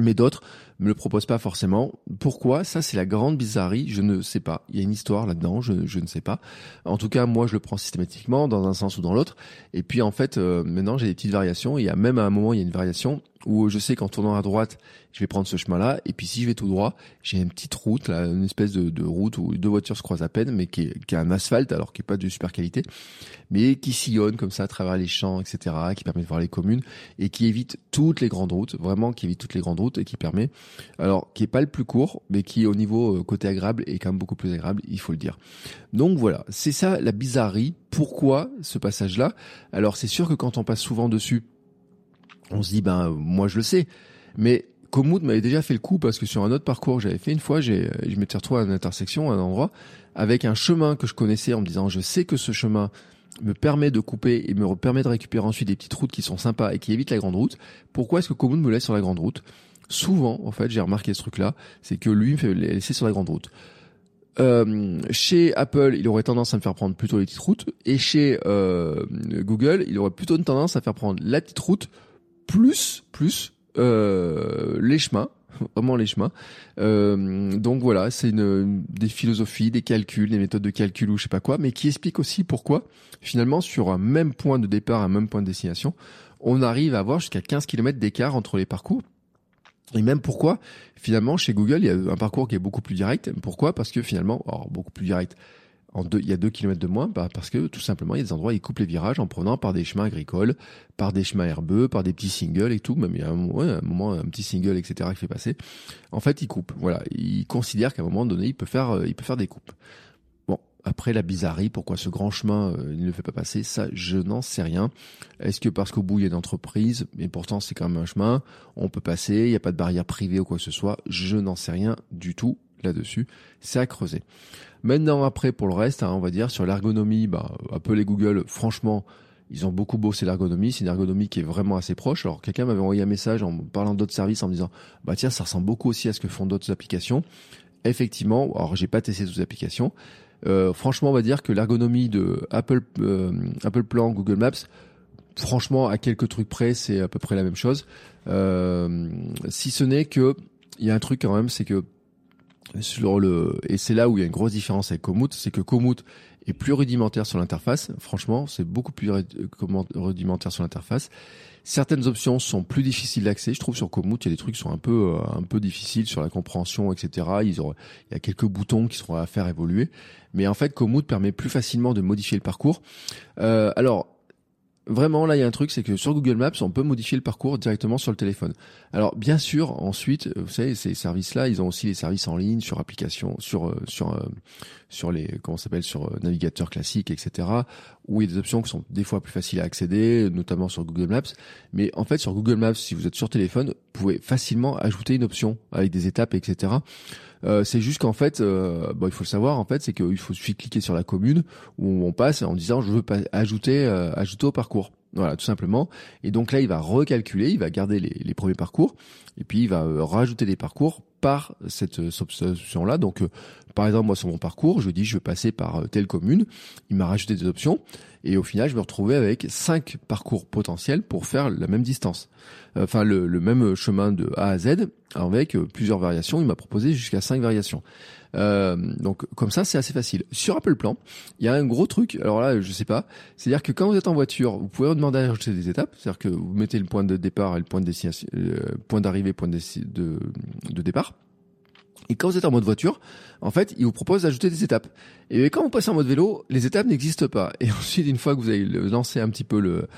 mais d'autres me le proposent pas forcément. Pourquoi? Ça, c'est la grande bizarrerie. Je ne sais pas. Il y a une histoire là-dedans. Je, ne sais pas. En tout cas, moi, je le prends systématiquement dans un sens ou dans l'autre. Et puis, en fait, euh, maintenant, j'ai des petites variations. Il y a même à un moment, il y a une variation où je sais qu'en tournant à droite, je vais prendre ce chemin-là. Et puis si je vais tout droit, j'ai une petite route, une espèce de, de, route où deux voitures se croisent à peine, mais qui est, qui est un asphalte, alors qui est pas de super qualité, mais qui sillonne comme ça à travers les champs, etc., qui permet de voir les communes et qui évite toutes les grandes routes, vraiment qui évite toutes les grandes routes et qui permet, alors qui est pas le plus court, mais qui au niveau euh, côté agréable est quand même beaucoup plus agréable, il faut le dire. Donc voilà, c'est ça la bizarrerie. Pourquoi ce passage-là? Alors c'est sûr que quand on passe souvent dessus, on se dit ben moi je le sais, mais Komoot m'avait déjà fait le coup parce que sur un autre parcours j'avais fait une fois, j'ai, je m'étais retrouvé à une intersection, à un endroit, avec un chemin que je connaissais en me disant je sais que ce chemin me permet de couper et me permet de récupérer ensuite des petites routes qui sont sympas et qui évitent la grande route. Pourquoi est-ce que Komoot me laisse sur la grande route? Souvent, en fait, j'ai remarqué ce truc-là, c'est que lui me fait laisser sur la grande route. Euh, chez Apple, il aurait tendance à me faire prendre plutôt les petites routes, et chez euh, Google, il aurait plutôt une tendance à faire prendre la petite route plus plus euh, les chemins vraiment les chemins. Euh, donc voilà, c'est une, des philosophies, des calculs, des méthodes de calcul ou je sais pas quoi, mais qui explique aussi pourquoi finalement sur un même point de départ, un même point de destination, on arrive à avoir jusqu'à 15 km d'écart entre les parcours. Et même pourquoi, finalement, chez Google, il y a un parcours qui est beaucoup plus direct. Pourquoi? Parce que finalement, alors beaucoup plus direct, en deux, il y a deux kilomètres de moins, bah parce que tout simplement il y a des endroits où ils coupent les virages en prenant par des chemins agricoles, par des chemins herbeux, par des petits singles et tout. Même il y a un, moment un petit single etc qui fait passer. En fait, il coupe. Voilà, il considère qu'à un moment donné, il peut faire, euh, il peut faire des coupes. Bon, Après la bizarrerie, pourquoi ce grand chemin euh, ne le fait pas passer, ça je n'en sais rien. Est-ce que parce qu'au bout il y a une entreprise, mais pourtant c'est quand même un chemin, on peut passer, il n'y a pas de barrière privée ou quoi que ce soit, je n'en sais rien du tout là-dessus, c'est à creuser. Maintenant après pour le reste, hein, on va dire sur l'ergonomie, bah, appelez Google, franchement, ils ont beaucoup bossé l'ergonomie. C'est une ergonomie qui est vraiment assez proche. Alors quelqu'un m'avait envoyé un message en parlant d'autres services en me disant bah tiens ça ressemble beaucoup aussi à ce que font d'autres applications. Effectivement, alors j'ai pas testé toutes les applications. Euh, franchement, on va dire que l'ergonomie de Apple euh, Apple Plan, Google Maps, franchement, à quelques trucs près, c'est à peu près la même chose. Euh, si ce n'est que il y a un truc quand même, c'est que sur le et c'est là où il y a une grosse différence avec Komoot, c'est que Komoot est plus rudimentaire sur l'interface. Franchement, c'est beaucoup plus rudimentaire sur l'interface. Certaines options sont plus difficiles d'accès. Je trouve sur Komoot, il y a des trucs qui sont un peu euh, un peu difficiles sur la compréhension, etc. Il y a quelques boutons qui seront à faire évoluer. Mais en fait, Komoot permet plus facilement de modifier le parcours. Euh, alors, Vraiment, là, il y a un truc, c'est que sur Google Maps, on peut modifier le parcours directement sur le téléphone. Alors, bien sûr, ensuite, vous savez, ces services-là, ils ont aussi les services en ligne sur application, sur euh, sur euh, sur les comment s'appelle sur euh, navigateur classique, etc. Où il y a des options qui sont des fois plus faciles à accéder, notamment sur Google Maps. Mais en fait, sur Google Maps, si vous êtes sur téléphone, vous pouvez facilement ajouter une option avec des étapes, etc. Euh, c'est juste qu'en fait, euh, il faut le savoir, en fait, c'est qu'il faut suffit cliquer sur la commune où on passe en disant je veux pas ajouter euh, ajouter au parcours. Voilà, tout simplement. Et donc là, il va recalculer, il va garder les, les premiers parcours, et puis il va rajouter des parcours par cette option-là. Donc, par exemple, moi sur mon parcours, je dis je veux passer par telle commune. Il m'a rajouté des options. Et au final, je me retrouvais avec cinq parcours potentiels pour faire la même distance. Enfin, le, le même chemin de A à Z avec plusieurs variations. Il m'a proposé jusqu'à cinq variations. Euh, donc comme ça, c'est assez facile. Sur Apple Plan, il y a un gros truc. Alors là, je sais pas. C'est-à-dire que quand vous êtes en voiture, vous pouvez demander à des étapes. C'est-à-dire que vous mettez le point de départ et le point de destination, euh, point d'arrivée, point de, de, de départ. Et quand vous êtes en mode voiture, en fait, il vous propose d'ajouter des étapes. Et quand vous passez en mode vélo, les étapes n'existent pas. Et ensuite, une fois que vous avez lancé un petit peu le,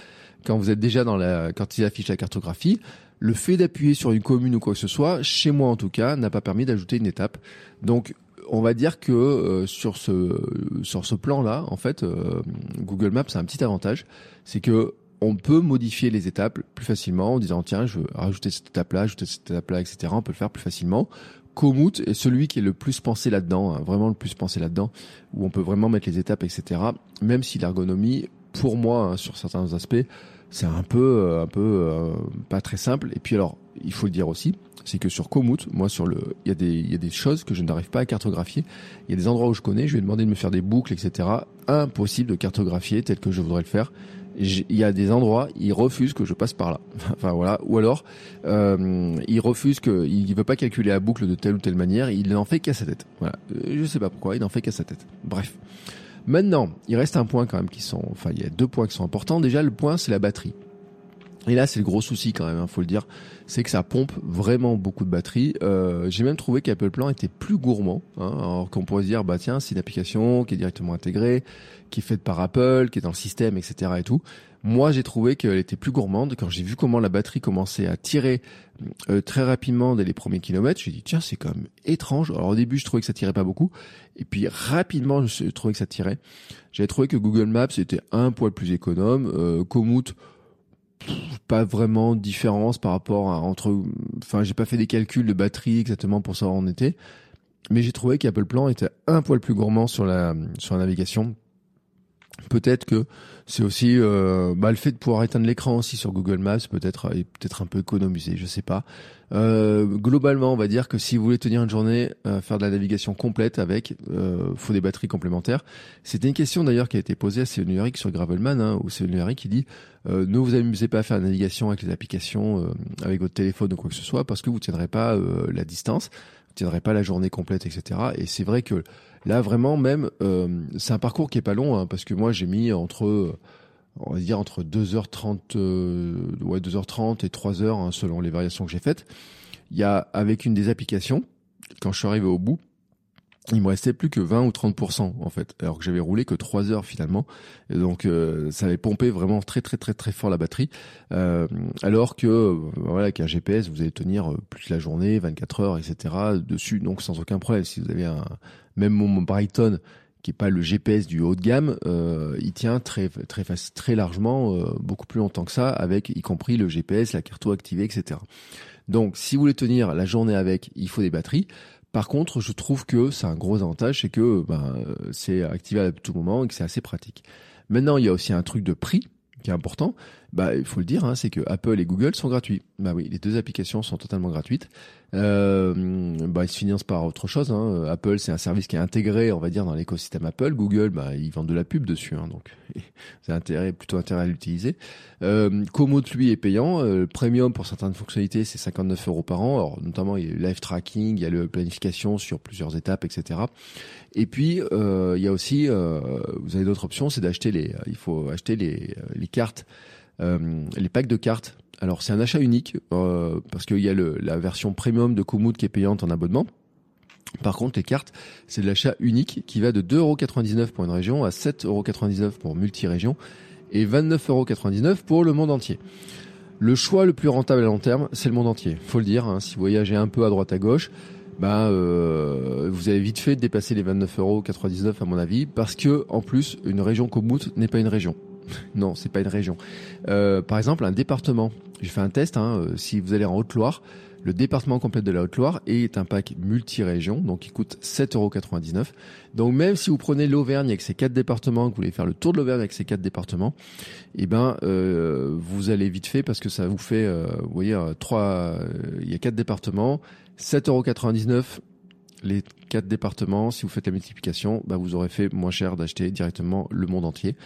quand vous êtes déjà dans la, quand il affiche la cartographie, le fait d'appuyer sur une commune ou quoi que ce soit, chez moi en tout cas, n'a pas permis d'ajouter une étape. Donc, on va dire que euh, sur ce sur ce plan-là, en fait, euh, Google Maps a un petit avantage, c'est que on peut modifier les étapes plus facilement en disant tiens, je veux rajouter cette étape-là, ajouter cette étape-là, etc. On peut le faire plus facilement. Komoot est celui qui est le plus pensé là-dedans, hein, vraiment le plus pensé là-dedans, où on peut vraiment mettre les étapes, etc. Même si l'ergonomie, pour moi, hein, sur certains aspects, c'est un peu, euh, un peu euh, pas très simple. Et puis alors, il faut le dire aussi, c'est que sur Komoot, moi sur le, il y a des, il y a des choses que je n'arrive pas à cartographier. Il y a des endroits où je connais, je vais demander de me faire des boucles, etc. Impossible de cartographier tel que je voudrais le faire il y a des endroits, il refuse que je passe par là. enfin voilà. Ou alors, euh, il refuse que, il veut pas calculer la boucle de telle ou telle manière. Il n'en fait qu'à sa tête. Voilà. Euh, je sais pas pourquoi, il n'en fait qu'à sa tête. Bref. Maintenant, il reste un point quand même qui sont, enfin, il y a deux points qui sont importants. Déjà, le point, c'est la batterie. Et là, c'est le gros souci quand même, hein, faut le dire, c'est que ça pompe vraiment beaucoup de batterie. Euh, J'ai même trouvé qu'Apple Plan était plus gourmand, hein, alors qu'on pourrait se dire, bah tiens, c'est une application qui est directement intégrée, qui est faite par Apple, qui est dans le système, etc. et tout. Moi, j'ai trouvé qu'elle était plus gourmande. Quand j'ai vu comment la batterie commençait à tirer euh, très rapidement dès les premiers kilomètres, j'ai dit tiens, c'est quand même étrange. Alors au début, je trouvais que ça tirait pas beaucoup, et puis rapidement, je trouvais que ça tirait. J'avais trouvé que Google Maps était un poil plus économe. Euh, Komoot pas vraiment différence par rapport à entre enfin j'ai pas fait des calculs de batterie exactement pour savoir où on était mais j'ai trouvé qu'Apple Plan était un poil plus gourmand sur la sur la navigation Peut-être que c'est aussi euh, bah, le fait de pouvoir éteindre l'écran aussi sur Google Maps peut-être est peut-être un peu économisé, je sais pas. Euh, globalement, on va dire que si vous voulez tenir une journée, euh, faire de la navigation complète avec, euh, faut des batteries complémentaires. C'était une question d'ailleurs qui a été posée à Céline sur Gravelman, hein, où Céline qui dit euh, ne vous amusez pas à faire la navigation avec les applications, euh, avec votre téléphone ou quoi que ce soit, parce que vous tiendrez pas la distance, vous tiendrez pas la journée complète, etc. Et c'est vrai que Là, vraiment, même, euh, c'est un parcours qui est pas long, hein, parce que moi, j'ai mis entre, on va dire, entre 2h30, euh, ouais, 2h30 et 3h, hein, selon les variations que j'ai faites. Il y a, avec une des applications, quand je suis arrivé au bout, il me restait plus que 20 ou 30% en fait, alors que j'avais roulé que 3 heures finalement. Donc euh, ça avait pompé vraiment très très très très fort la batterie. Euh, alors que euh, voilà qu'un GPS vous allez tenir plus la journée, 24 heures, etc. dessus, donc sans aucun problème. Si vous avez un même mon Brighton qui est pas le GPS du haut de gamme, euh, il tient très très très largement, euh, beaucoup plus longtemps que ça, avec y compris le GPS, la carte activée, etc. Donc, si vous voulez tenir la journée avec, il faut des batteries. Par contre, je trouve que c'est un gros avantage, c'est que ben, c'est activé à tout moment et que c'est assez pratique. Maintenant, il y a aussi un truc de prix qui est important, bah il faut le dire, hein, c'est que Apple et Google sont gratuits. Bah oui, les deux applications sont totalement gratuites. Euh, bah ils se financent par autre chose. Hein. Apple c'est un service qui est intégré, on va dire, dans l'écosystème Apple. Google, bah ils vendent de la pub dessus, hein, donc c'est intérêt plutôt intérêt à l'utiliser. Euh, Komoot lui est payant. Euh, premium pour certaines fonctionnalités c'est 59 euros par an. Alors notamment il y a le live tracking, il y a le planification sur plusieurs étapes, etc. Et puis euh, il y a aussi, euh, vous avez d'autres options, c'est d'acheter les, il faut acheter les, cartes euh, les packs de cartes. Alors c'est un achat unique euh, parce qu'il y a la version premium de Komoot qui est payante en abonnement. Par contre, les cartes, c'est de l'achat unique qui va de 2,99€ pour une région à 7,99€ pour multi-région et 29,99€ pour le monde entier. Le choix le plus rentable à long terme, c'est le monde entier. Faut le dire, hein, si vous voyagez un peu à droite à gauche, bah, euh, vous avez vite fait de dépasser les 29,99€ à mon avis, parce que en plus, une région Komoot n'est pas une région. Non, c'est pas une région. Euh, par exemple, un département. J'ai fait un test. Hein, euh, si vous allez en Haute-Loire, le département complet de la Haute-Loire est un pack multi-région, donc il coûte 7,99€. Donc même si vous prenez l'Auvergne avec ses quatre départements, que vous voulez faire le tour de l'Auvergne avec ces quatre départements, eh ben euh, vous allez vite fait parce que ça vous fait, vous voyez, trois, il y a quatre départements, 7,99€ les quatre départements, si vous faites la multiplication, bah vous aurez fait moins cher d'acheter directement le monde entier.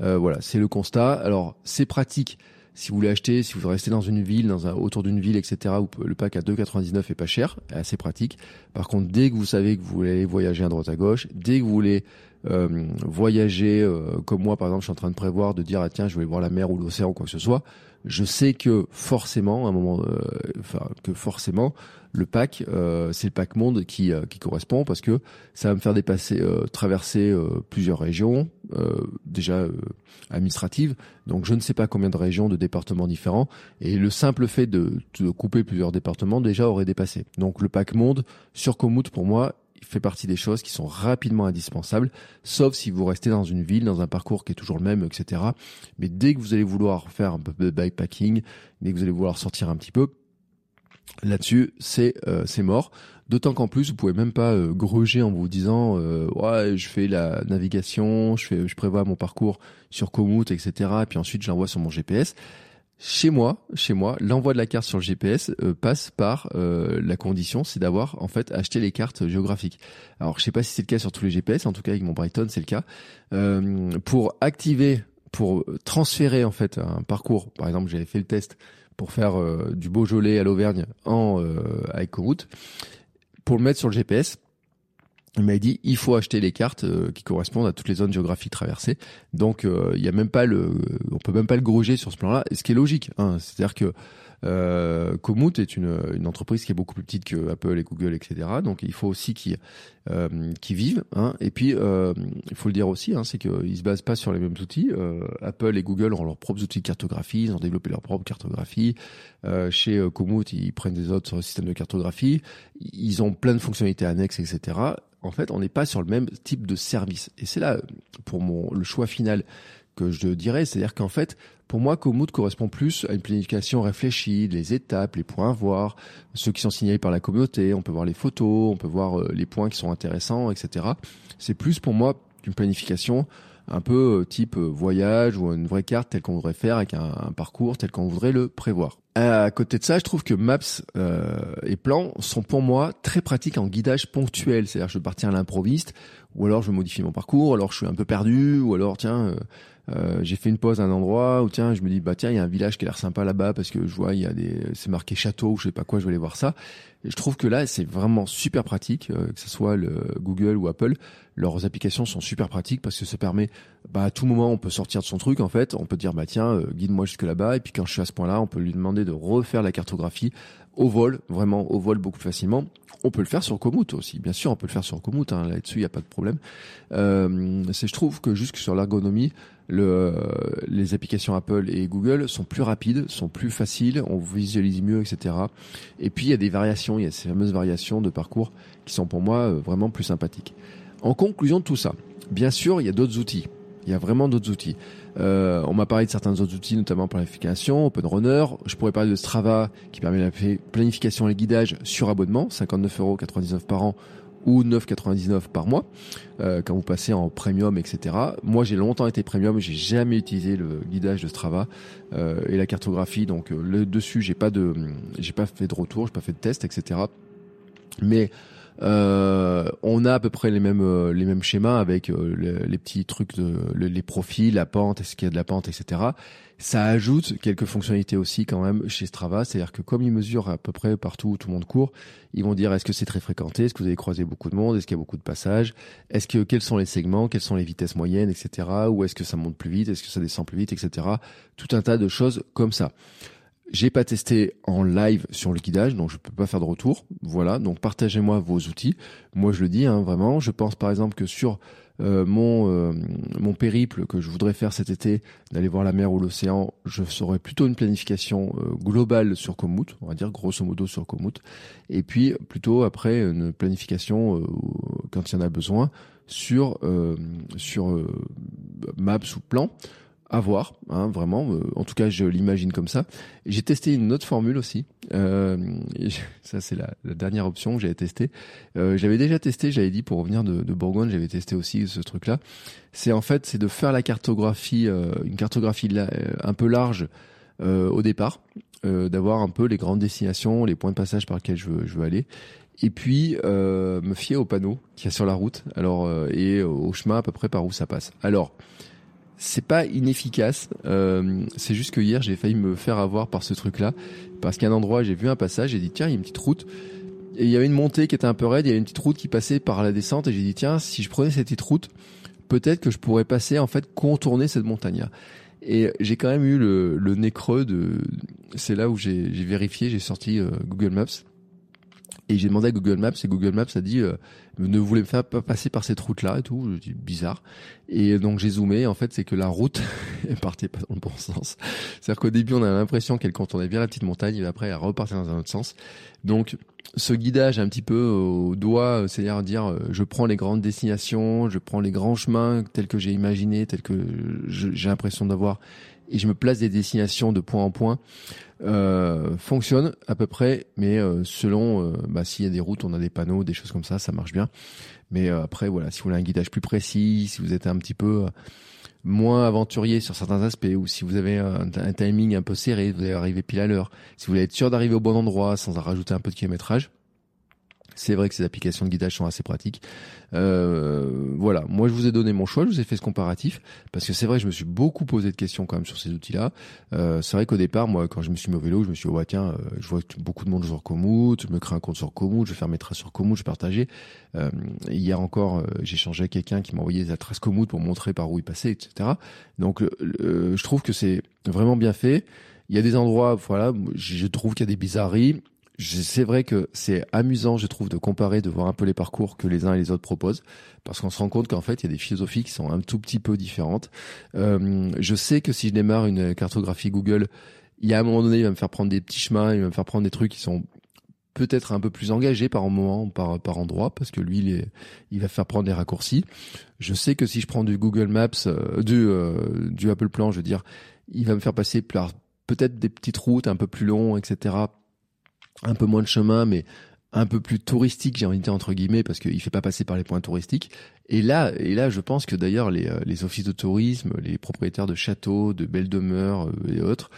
Euh, voilà, c'est le constat. Alors, c'est pratique si vous voulez acheter, si vous restez dans une ville, dans un, autour d'une ville, etc., où le pack à 2,99 est pas cher, assez pratique. Par contre, dès que vous savez que vous voulez voyager à droite à gauche, dès que vous voulez euh, voyager, euh, comme moi par exemple, je suis en train de prévoir de dire ah tiens, je vais voir la mer ou l'océan ou quoi que ce soit, je sais que forcément, à un moment, euh, enfin que forcément, le pack, euh, c'est le pack monde qui, euh, qui correspond parce que ça va me faire dépasser, traverser plusieurs régions, déjà administratives. Donc je ne sais pas combien de régions, de départements différents. Et le simple fait de, de couper plusieurs départements déjà aurait dépassé. Donc le pack monde sur Komoot pour moi fait partie des choses qui sont rapidement indispensables, sauf si vous restez dans une ville, dans un parcours qui est toujours le même, etc. Mais dès que vous allez vouloir faire un peu de bikepacking, dès que vous allez vouloir sortir un petit peu, Là-dessus, c'est euh, c'est mort. D'autant qu'en plus, vous pouvez même pas euh, gruger en vous disant euh, ouais, je fais la navigation, je fais, je prévois mon parcours sur Komoot, etc. Et puis ensuite, je l'envoie sur mon GPS. Chez moi, chez moi, l'envoi de la carte sur le GPS passe par la condition, c'est d'avoir en fait acheté les cartes géographiques. Alors, je sais pas si c'est le cas sur tous les GPS, en tout cas avec mon Brighton, c'est le cas. pour activer, pour transférer en fait un parcours, par exemple, j'avais fait le test pour faire euh, du Beaujolais à l'Auvergne en euh, avec Komoot, pour le mettre sur le GPS. Il m'a dit il faut acheter les cartes euh, qui correspondent à toutes les zones géographiques traversées. Donc il y a même pas le, on peut même pas le gruger sur ce plan-là, ce qui est logique. Hein. C'est-à-dire que euh, Komoot est une, une, entreprise qui est beaucoup plus petite que Apple et Google, etc. Donc il faut aussi qu'ils euh, vivent. Hein. Et puis euh, il faut le dire aussi, hein, c'est qu'ils se basent pas sur les mêmes outils. Euh, Apple et Google ont leurs propres outils de cartographie, ils ont développé leur propre cartographie. Euh, chez Komoot, ils prennent des autres systèmes de cartographie. Ils ont plein de fonctionnalités annexes, etc. En fait, on n'est pas sur le même type de service. Et c'est là, pour mon le choix final que je dirais, c'est-à-dire qu'en fait, pour moi, Komoot correspond plus à une planification réfléchie, les étapes, les points à voir, ceux qui sont signalés par la communauté, on peut voir les photos, on peut voir euh, les points qui sont intéressants, etc. C'est plus pour moi une planification un peu euh, type euh, voyage ou une vraie carte telle qu'on voudrait faire avec un, parcours tel qu'on voudrait le prévoir. À côté de ça, je trouve que Maps et Plan sont pour moi très pratiques en guidage ponctuel. C'est-à-dire, je veux partir à l'improviste, ou alors je modifie mon parcours, alors je suis un peu perdu, ou alors tiens, j'ai fait une pause à un endroit où tiens, je me dis bah tiens, il y a un village qui a l'air sympa là-bas parce que je vois il y a des c'est marqué château ou je sais pas quoi, je vais aller voir ça. Et je trouve que là, c'est vraiment super pratique euh, que ce soit le Google ou Apple, leurs applications sont super pratiques parce que ça permet bah à tout moment on peut sortir de son truc en fait, on peut dire bah tiens, euh, guide-moi jusque là-bas. Et puis quand je suis à ce point-là, on peut lui demander de refaire la cartographie au vol, vraiment au vol beaucoup facilement. On peut le faire sur Komoot aussi, bien sûr, on peut le faire sur Komoot, hein, là-dessus il n'y a pas de problème. Euh, c'est je trouve que jusque sur l'ergonomie, le, les applications Apple et Google sont plus rapides, sont plus faciles, on visualise mieux, etc. Et puis il y a des variations, il y a ces fameuses variations de parcours qui sont pour moi euh, vraiment plus sympathiques. En conclusion de tout ça, bien sûr, il y a d'autres outils. Il y a vraiment d'autres outils. Euh, on m'a parlé de certains autres outils, notamment planification, Open Runner. Je pourrais parler de Strava, qui permet la planification et guidage sur abonnement, 59,99 euros par an ou 9,99 par mois euh, quand vous passez en premium, etc. Moi, j'ai longtemps été premium, j'ai jamais utilisé le guidage de Strava euh, et la cartographie. Donc, le dessus, j'ai pas de, j'ai pas fait de retour, j'ai pas fait de test, etc. Mais euh, on a à peu près les mêmes euh, les mêmes schémas avec euh, les, petits trucs de les profils, la pente, est-ce qu'il y a de la pente, etc. Ça ajoute quelques fonctionnalités aussi quand même chez Strava, c'est-à-dire que comme ils mesurent à peu près partout où tout le monde court, ils vont dire est-ce que c'est très fréquenté, est-ce que vous avez croisé beaucoup de monde, est-ce qu'il y a beaucoup de passages, est-ce que quels sont les segments, quelles sont les vitesses moyennes, etc. Ou est-ce que ça monte plus vite, est-ce que ça descend plus vite, etc. Tout un tas de choses comme ça. J'ai pas testé en live sur le guidage, donc je peux pas faire de retour. Voilà, donc partagez-moi vos outils. Moi, je le dis hein, vraiment. Je pense par exemple que sur euh, mon euh, mon périple que je voudrais faire cet été, d'aller voir la mer ou l'océan, je ferais plutôt une planification euh, globale sur Komoot, on va dire grosso modo sur Komoot, et puis plutôt après une planification quand il y en a besoin sur sur Maps ou Plan à voir, hein, vraiment. Euh, en tout cas, je l'imagine comme ça. J'ai testé une autre formule aussi. Euh, ça, c'est la, dernière option que j'avais testée. Euh, j'avais déjà testé, j'avais dit pour revenir de, de Bourgogne, j'avais testé aussi ce truc-là. C'est en fait, c'est de faire la cartographie, une cartographie un peu large au départ, d'avoir un peu les grandes destinations, les points de passage par lesquels je veux, je veux aller et puis me fier aux panneaux qu'il y a sur la route alors et au chemin à peu près par où ça passe. Alors c'est pas inefficace. Euh, c'est juste que hier j'ai failli me faire avoir par ce truc-là parce qu'à un endroit j'ai vu un passage, j'ai dit tiens il y a une petite route et il y avait une montée qui était un peu raide, il y avait une petite route qui passait par la descente et j'ai dit tiens si je prenais cette petite route peut-être que je pourrais passer en fait contourner cette montagne. Et j'ai quand même eu le, le nez creux de. C'est là où j'ai vérifié, j'ai sorti euh, Google Maps et j'ai demandé à Google Maps et Google Maps a dit euh, ne voulez pas passer par cette route là et tout. Je dis bizarre. Et donc j'ai zoomé. En fait, c'est que la route partait pas dans le bon sens. C'est-à-dire qu'au début, on a l'impression qu'elle contournait bien la petite montagne et après elle repartait dans un autre sens. Donc ce guidage un petit peu au doigt, c'est-à-dire dire euh, je prends les grandes destinations, je prends les grands chemins tels que j'ai imaginé, tels que j'ai l'impression d'avoir et je me place des destinations de point en point euh, fonctionne à peu près, mais euh, selon euh, bah, s'il y a des routes, on a des panneaux, des choses comme ça, ça marche bien. Mais après, voilà, si vous voulez un guidage plus précis, si vous êtes un petit peu moins aventurier sur certains aspects, ou si vous avez un, timing un peu serré, vous allez arriver pile à l'heure, si vous voulez être sûr d'arriver au bon endroit sans rajouter un peu de kilométrage, c'est vrai que ces applications de guidage sont assez pratiques. Euh, voilà, moi je vous ai donné mon choix, je vous ai fait ce comparatif parce que c'est vrai, je me suis beaucoup posé de questions quand même sur ces outils-là. Euh, c'est vrai qu'au départ, moi, quand je me suis mis au vélo, je me suis dit, oh, tiens, euh, je vois beaucoup de monde sur Komoot, je me crée un compte sur Komoot, je vais faire mes traces sur Komoot, je vais partager. Euh, hier encore, euh, j'ai changé avec quelqu'un qui m'a envoyé la trace Komoot pour montrer par où il passait, etc. Donc, je trouve que c'est vraiment bien fait. Il y a des endroits, voilà, je trouve qu'il y a des bizarreries c'est vrai que c'est amusant, je trouve, de comparer, de voir un peu les parcours que les uns et les autres proposent, parce qu'on se rend compte qu'en fait, il y a des philosophies qui sont un tout petit peu différentes. Euh, je sais que si je démarre une cartographie Google, il y a un moment donné, il va me faire prendre des petits chemins, il va me faire prendre des trucs qui sont peut-être un peu plus engagés par moment, par, par endroit, parce que lui, il, est, il va faire prendre des raccourcis. Je sais que si je prends du Google Maps, euh, du, euh, du Apple Plan, je veux dire, il va me faire passer par peut-être des petites routes un peu plus longues, etc un peu moins de chemin, mais un peu plus touristique, j'ai envie de dire entre guillemets, parce qu'il fait pas passer par les points touristiques. Et là, et là, je pense que d'ailleurs les, euh, les offices de tourisme, les propriétaires de châteaux, de belles demeures euh, et autres,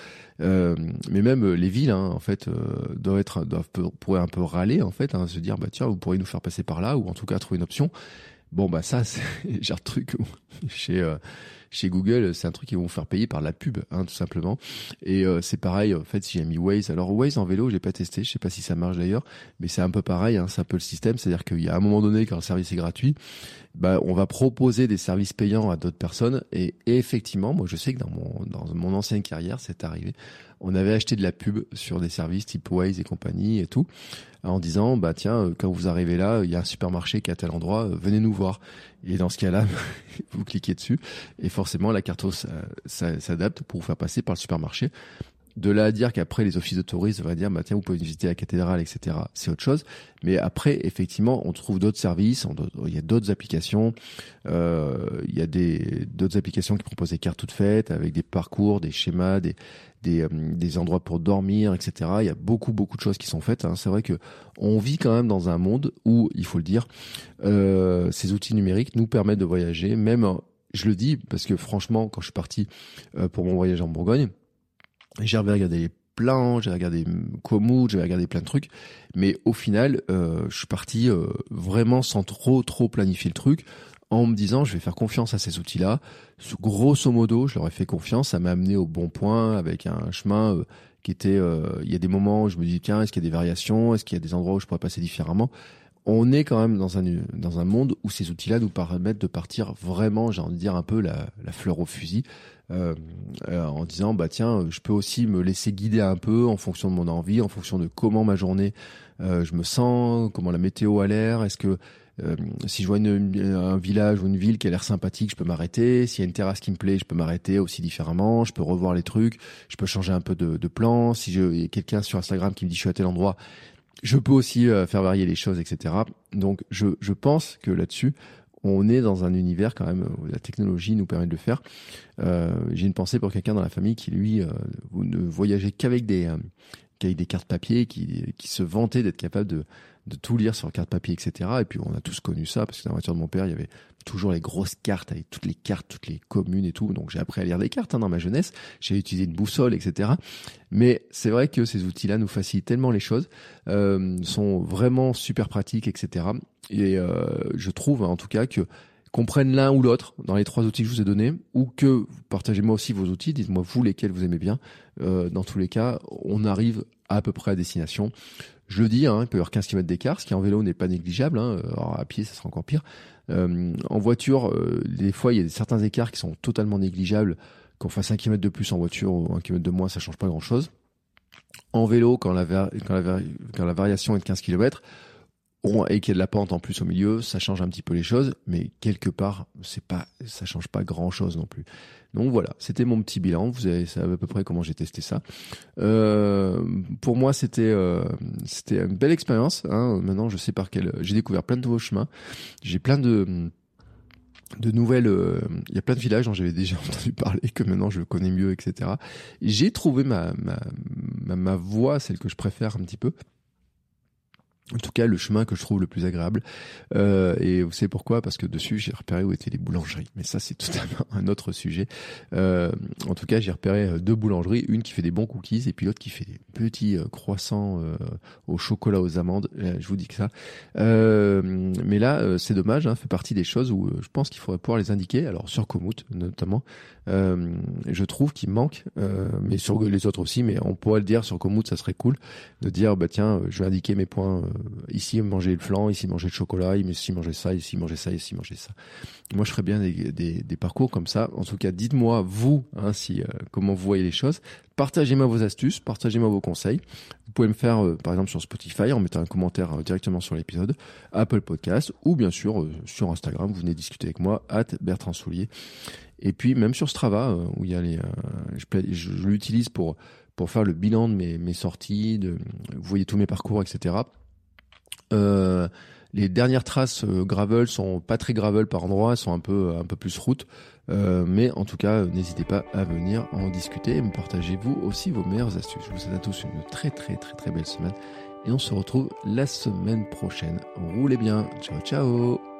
euh, mais même les villes, hein, en fait, doivent être, doivent pourraient un peu râler en fait, hein, se dire bah tiens, vous pourriez nous faire passer par là, ou en tout cas trouver une option. Bon bah ça, c'est genre truc chez chez Google, c'est un truc qu'ils vont faire payer par la pub, hein, tout simplement. Et euh, c'est pareil, en fait, si j'ai mis Waze. Alors Waze en vélo, j'ai pas testé, je sais pas si ça marche d'ailleurs, mais c'est un peu pareil, hein, c'est un peu le système, c'est-à-dire qu'il y a un moment donné, quand le service est gratuit, bah, on va proposer des services payants à d'autres personnes. Et, effectivement, moi, je sais que dans mon, dans mon ancienne carrière, c'est arrivé. On avait acheté de la pub sur des services type Waze et compagnie et tout, en disant, bah tiens, euh, quand vous arrivez là, il y a un supermarché qui est à tel endroit, euh, venez nous voir. Et dans ce cas-là, vous cliquez dessus et forcément la carte s'adapte pour vous faire passer par le supermarché. De là à dire qu'après les offices de tourisme devraient dire bah tiens vous pouvez visiter la cathédrale etc. C'est autre chose. Mais après effectivement on trouve d'autres services, il y a d'autres applications, euh, il y a des d'autres applications qui proposent des cartes toutes faites avec des parcours, des schémas, des des, euh, des endroits pour dormir etc. Il y a beaucoup beaucoup de choses qui sont faites. Hein. C'est vrai que on vit quand même dans un monde où il faut le dire, euh, ces outils numériques nous permettent de voyager même je le dis parce que franchement quand je suis parti euh, pour mon voyage en Bourgogne j'ai regardé les plans, j'ai regardé Komoot, j'ai regardé plein de trucs, mais au final, euh, je suis parti euh, vraiment sans trop trop planifier le truc, en me disant je vais faire confiance à ces outils-là. Grosso modo, je leur ai fait confiance, ça m'a amené au bon point avec un chemin euh, qui était. il y a des moments où je me dis tiens, est-ce qu'il y a des variations, est-ce qu'il y a des endroits où je pourrais passer différemment? On est quand même dans un dans un monde où ces outils-là nous permettent de partir vraiment, j'ai envie de dire un peu la, la fleur au fusil, euh, euh, en disant bah tiens, je peux aussi me laisser guider un peu en fonction de mon envie, en fonction de comment ma journée euh, je me sens, comment la météo a l'air, est-ce que si je vois une, un village ou une ville qui a l'air sympathique, je peux m'arrêter. S'il y a une terrasse qui me plaît, je peux m'arrêter aussi différemment. Je peux revoir les trucs. Je peux changer un peu de, plan. Si je, quelqu'un sur Instagram qui me dit je suis à tel endroit, je peux aussi euh, faire varier les choses, etc. Donc je, je pense que là-dessus, on est dans un univers quand même où la technologie nous permet de le faire. Euh, J'ai une pensée pour quelqu'un dans la famille qui lui euh, ne voyageait qu'avec des euh, des cartes papier, qui, qui se vantait d'être capable de, de tout lire sur carte papier, etc. Et puis on a tous connu ça parce que dans la voiture de mon père, il y avait toujours les grosses cartes avec toutes les cartes, toutes les communes et tout. Donc j'ai appris à lire des cartes hein, dans ma jeunesse. J'ai utilisé une boussole, etc. Mais c'est vrai que ces outils-là nous facilitent tellement les choses, euh, sont vraiment super pratiques, etc. Et euh, je trouve en tout cas que qu'on prenne l'un ou l'autre dans les trois outils que je vous ai donnés, ou que partagez-moi aussi vos outils, dites-moi vous lesquels vous aimez bien. Euh, dans tous les cas, on arrive à peu près à destination. Je le dis, hein, il peut y avoir 15 km d'écart, ce qui en vélo n'est pas négligeable. Hein. Alors, à pied, ça sera encore pire. Euh, en voiture, euh, des fois, il y a certains écarts qui sont totalement négligeables. Qu'on fasse un km de plus en voiture ou un km de moins, ça change pas grand-chose. En vélo, quand la, quand, la quand la variation est de 15 km, et qu'il y a de la pente en plus au milieu, ça change un petit peu les choses, mais quelque part, c'est pas, ça change pas grand chose non plus. Donc voilà, c'était mon petit bilan. Vous avez, savez à peu près comment j'ai testé ça. Euh, pour moi, c'était, euh, c'était une belle expérience. Hein. Maintenant, je sais par quel, j'ai découvert plein de nouveaux chemins. J'ai plein de de nouvelles, euh, il y a plein de villages dont j'avais déjà entendu parler, que maintenant je connais mieux, etc. J'ai trouvé ma, ma, ma, ma voie, celle que je préfère un petit peu en tout cas le chemin que je trouve le plus agréable. Euh, et vous savez pourquoi? Parce que dessus j'ai repéré où étaient les boulangeries. Mais ça c'est totalement un autre sujet. Euh, en tout cas j'ai repéré euh, deux boulangeries, une qui fait des bons cookies et puis l'autre qui fait des petits euh, croissants euh, au chocolat aux amandes. je vous dis que ça. mais là c'est dommage, hein, fait partie des choses où je pense qu'il faudrait pouvoir les indiquer. Alors sur Komoot notamment, je trouve qu'il manque, mais sur les autres aussi. Mais on pourrait le dire sur Komoot, ça serait cool de dire bah tiens je vais indiquer mes points ici manger le flan, ici manger le chocolat, ici manger ça, ici manger ça, ici manger ça. Moi, je ferais bien des, parcours comme ça. En tout cas, dites-moi vous, hein, si euh, comment vous voyez les choses. Partagez-moi vos astuces, partagez-moi vos conseils. Vous pouvez me faire, euh, par exemple, sur Spotify en mettant un commentaire euh, directement sur l'épisode, Apple Podcast ou bien sûr sur Instagram. Vous venez discuter avec moi, at Bertrand Soulier. Et puis même sur Strava, où il y a les, je, je, l'utilise pour pour faire le bilan de mes, mes sorties, de, vous voyez tous mes parcours, etc. Euh, les dernières traces euh, gravel sont pas très gravel par endroits, elles sont un peu un peu plus route. Euh, mais en tout cas, n'hésitez pas à venir en discuter et me partagez vous aussi vos meilleures astuces. Je vous souhaite à tous une très très très très belle semaine et on se retrouve la semaine prochaine. Roulez bien, ciao ciao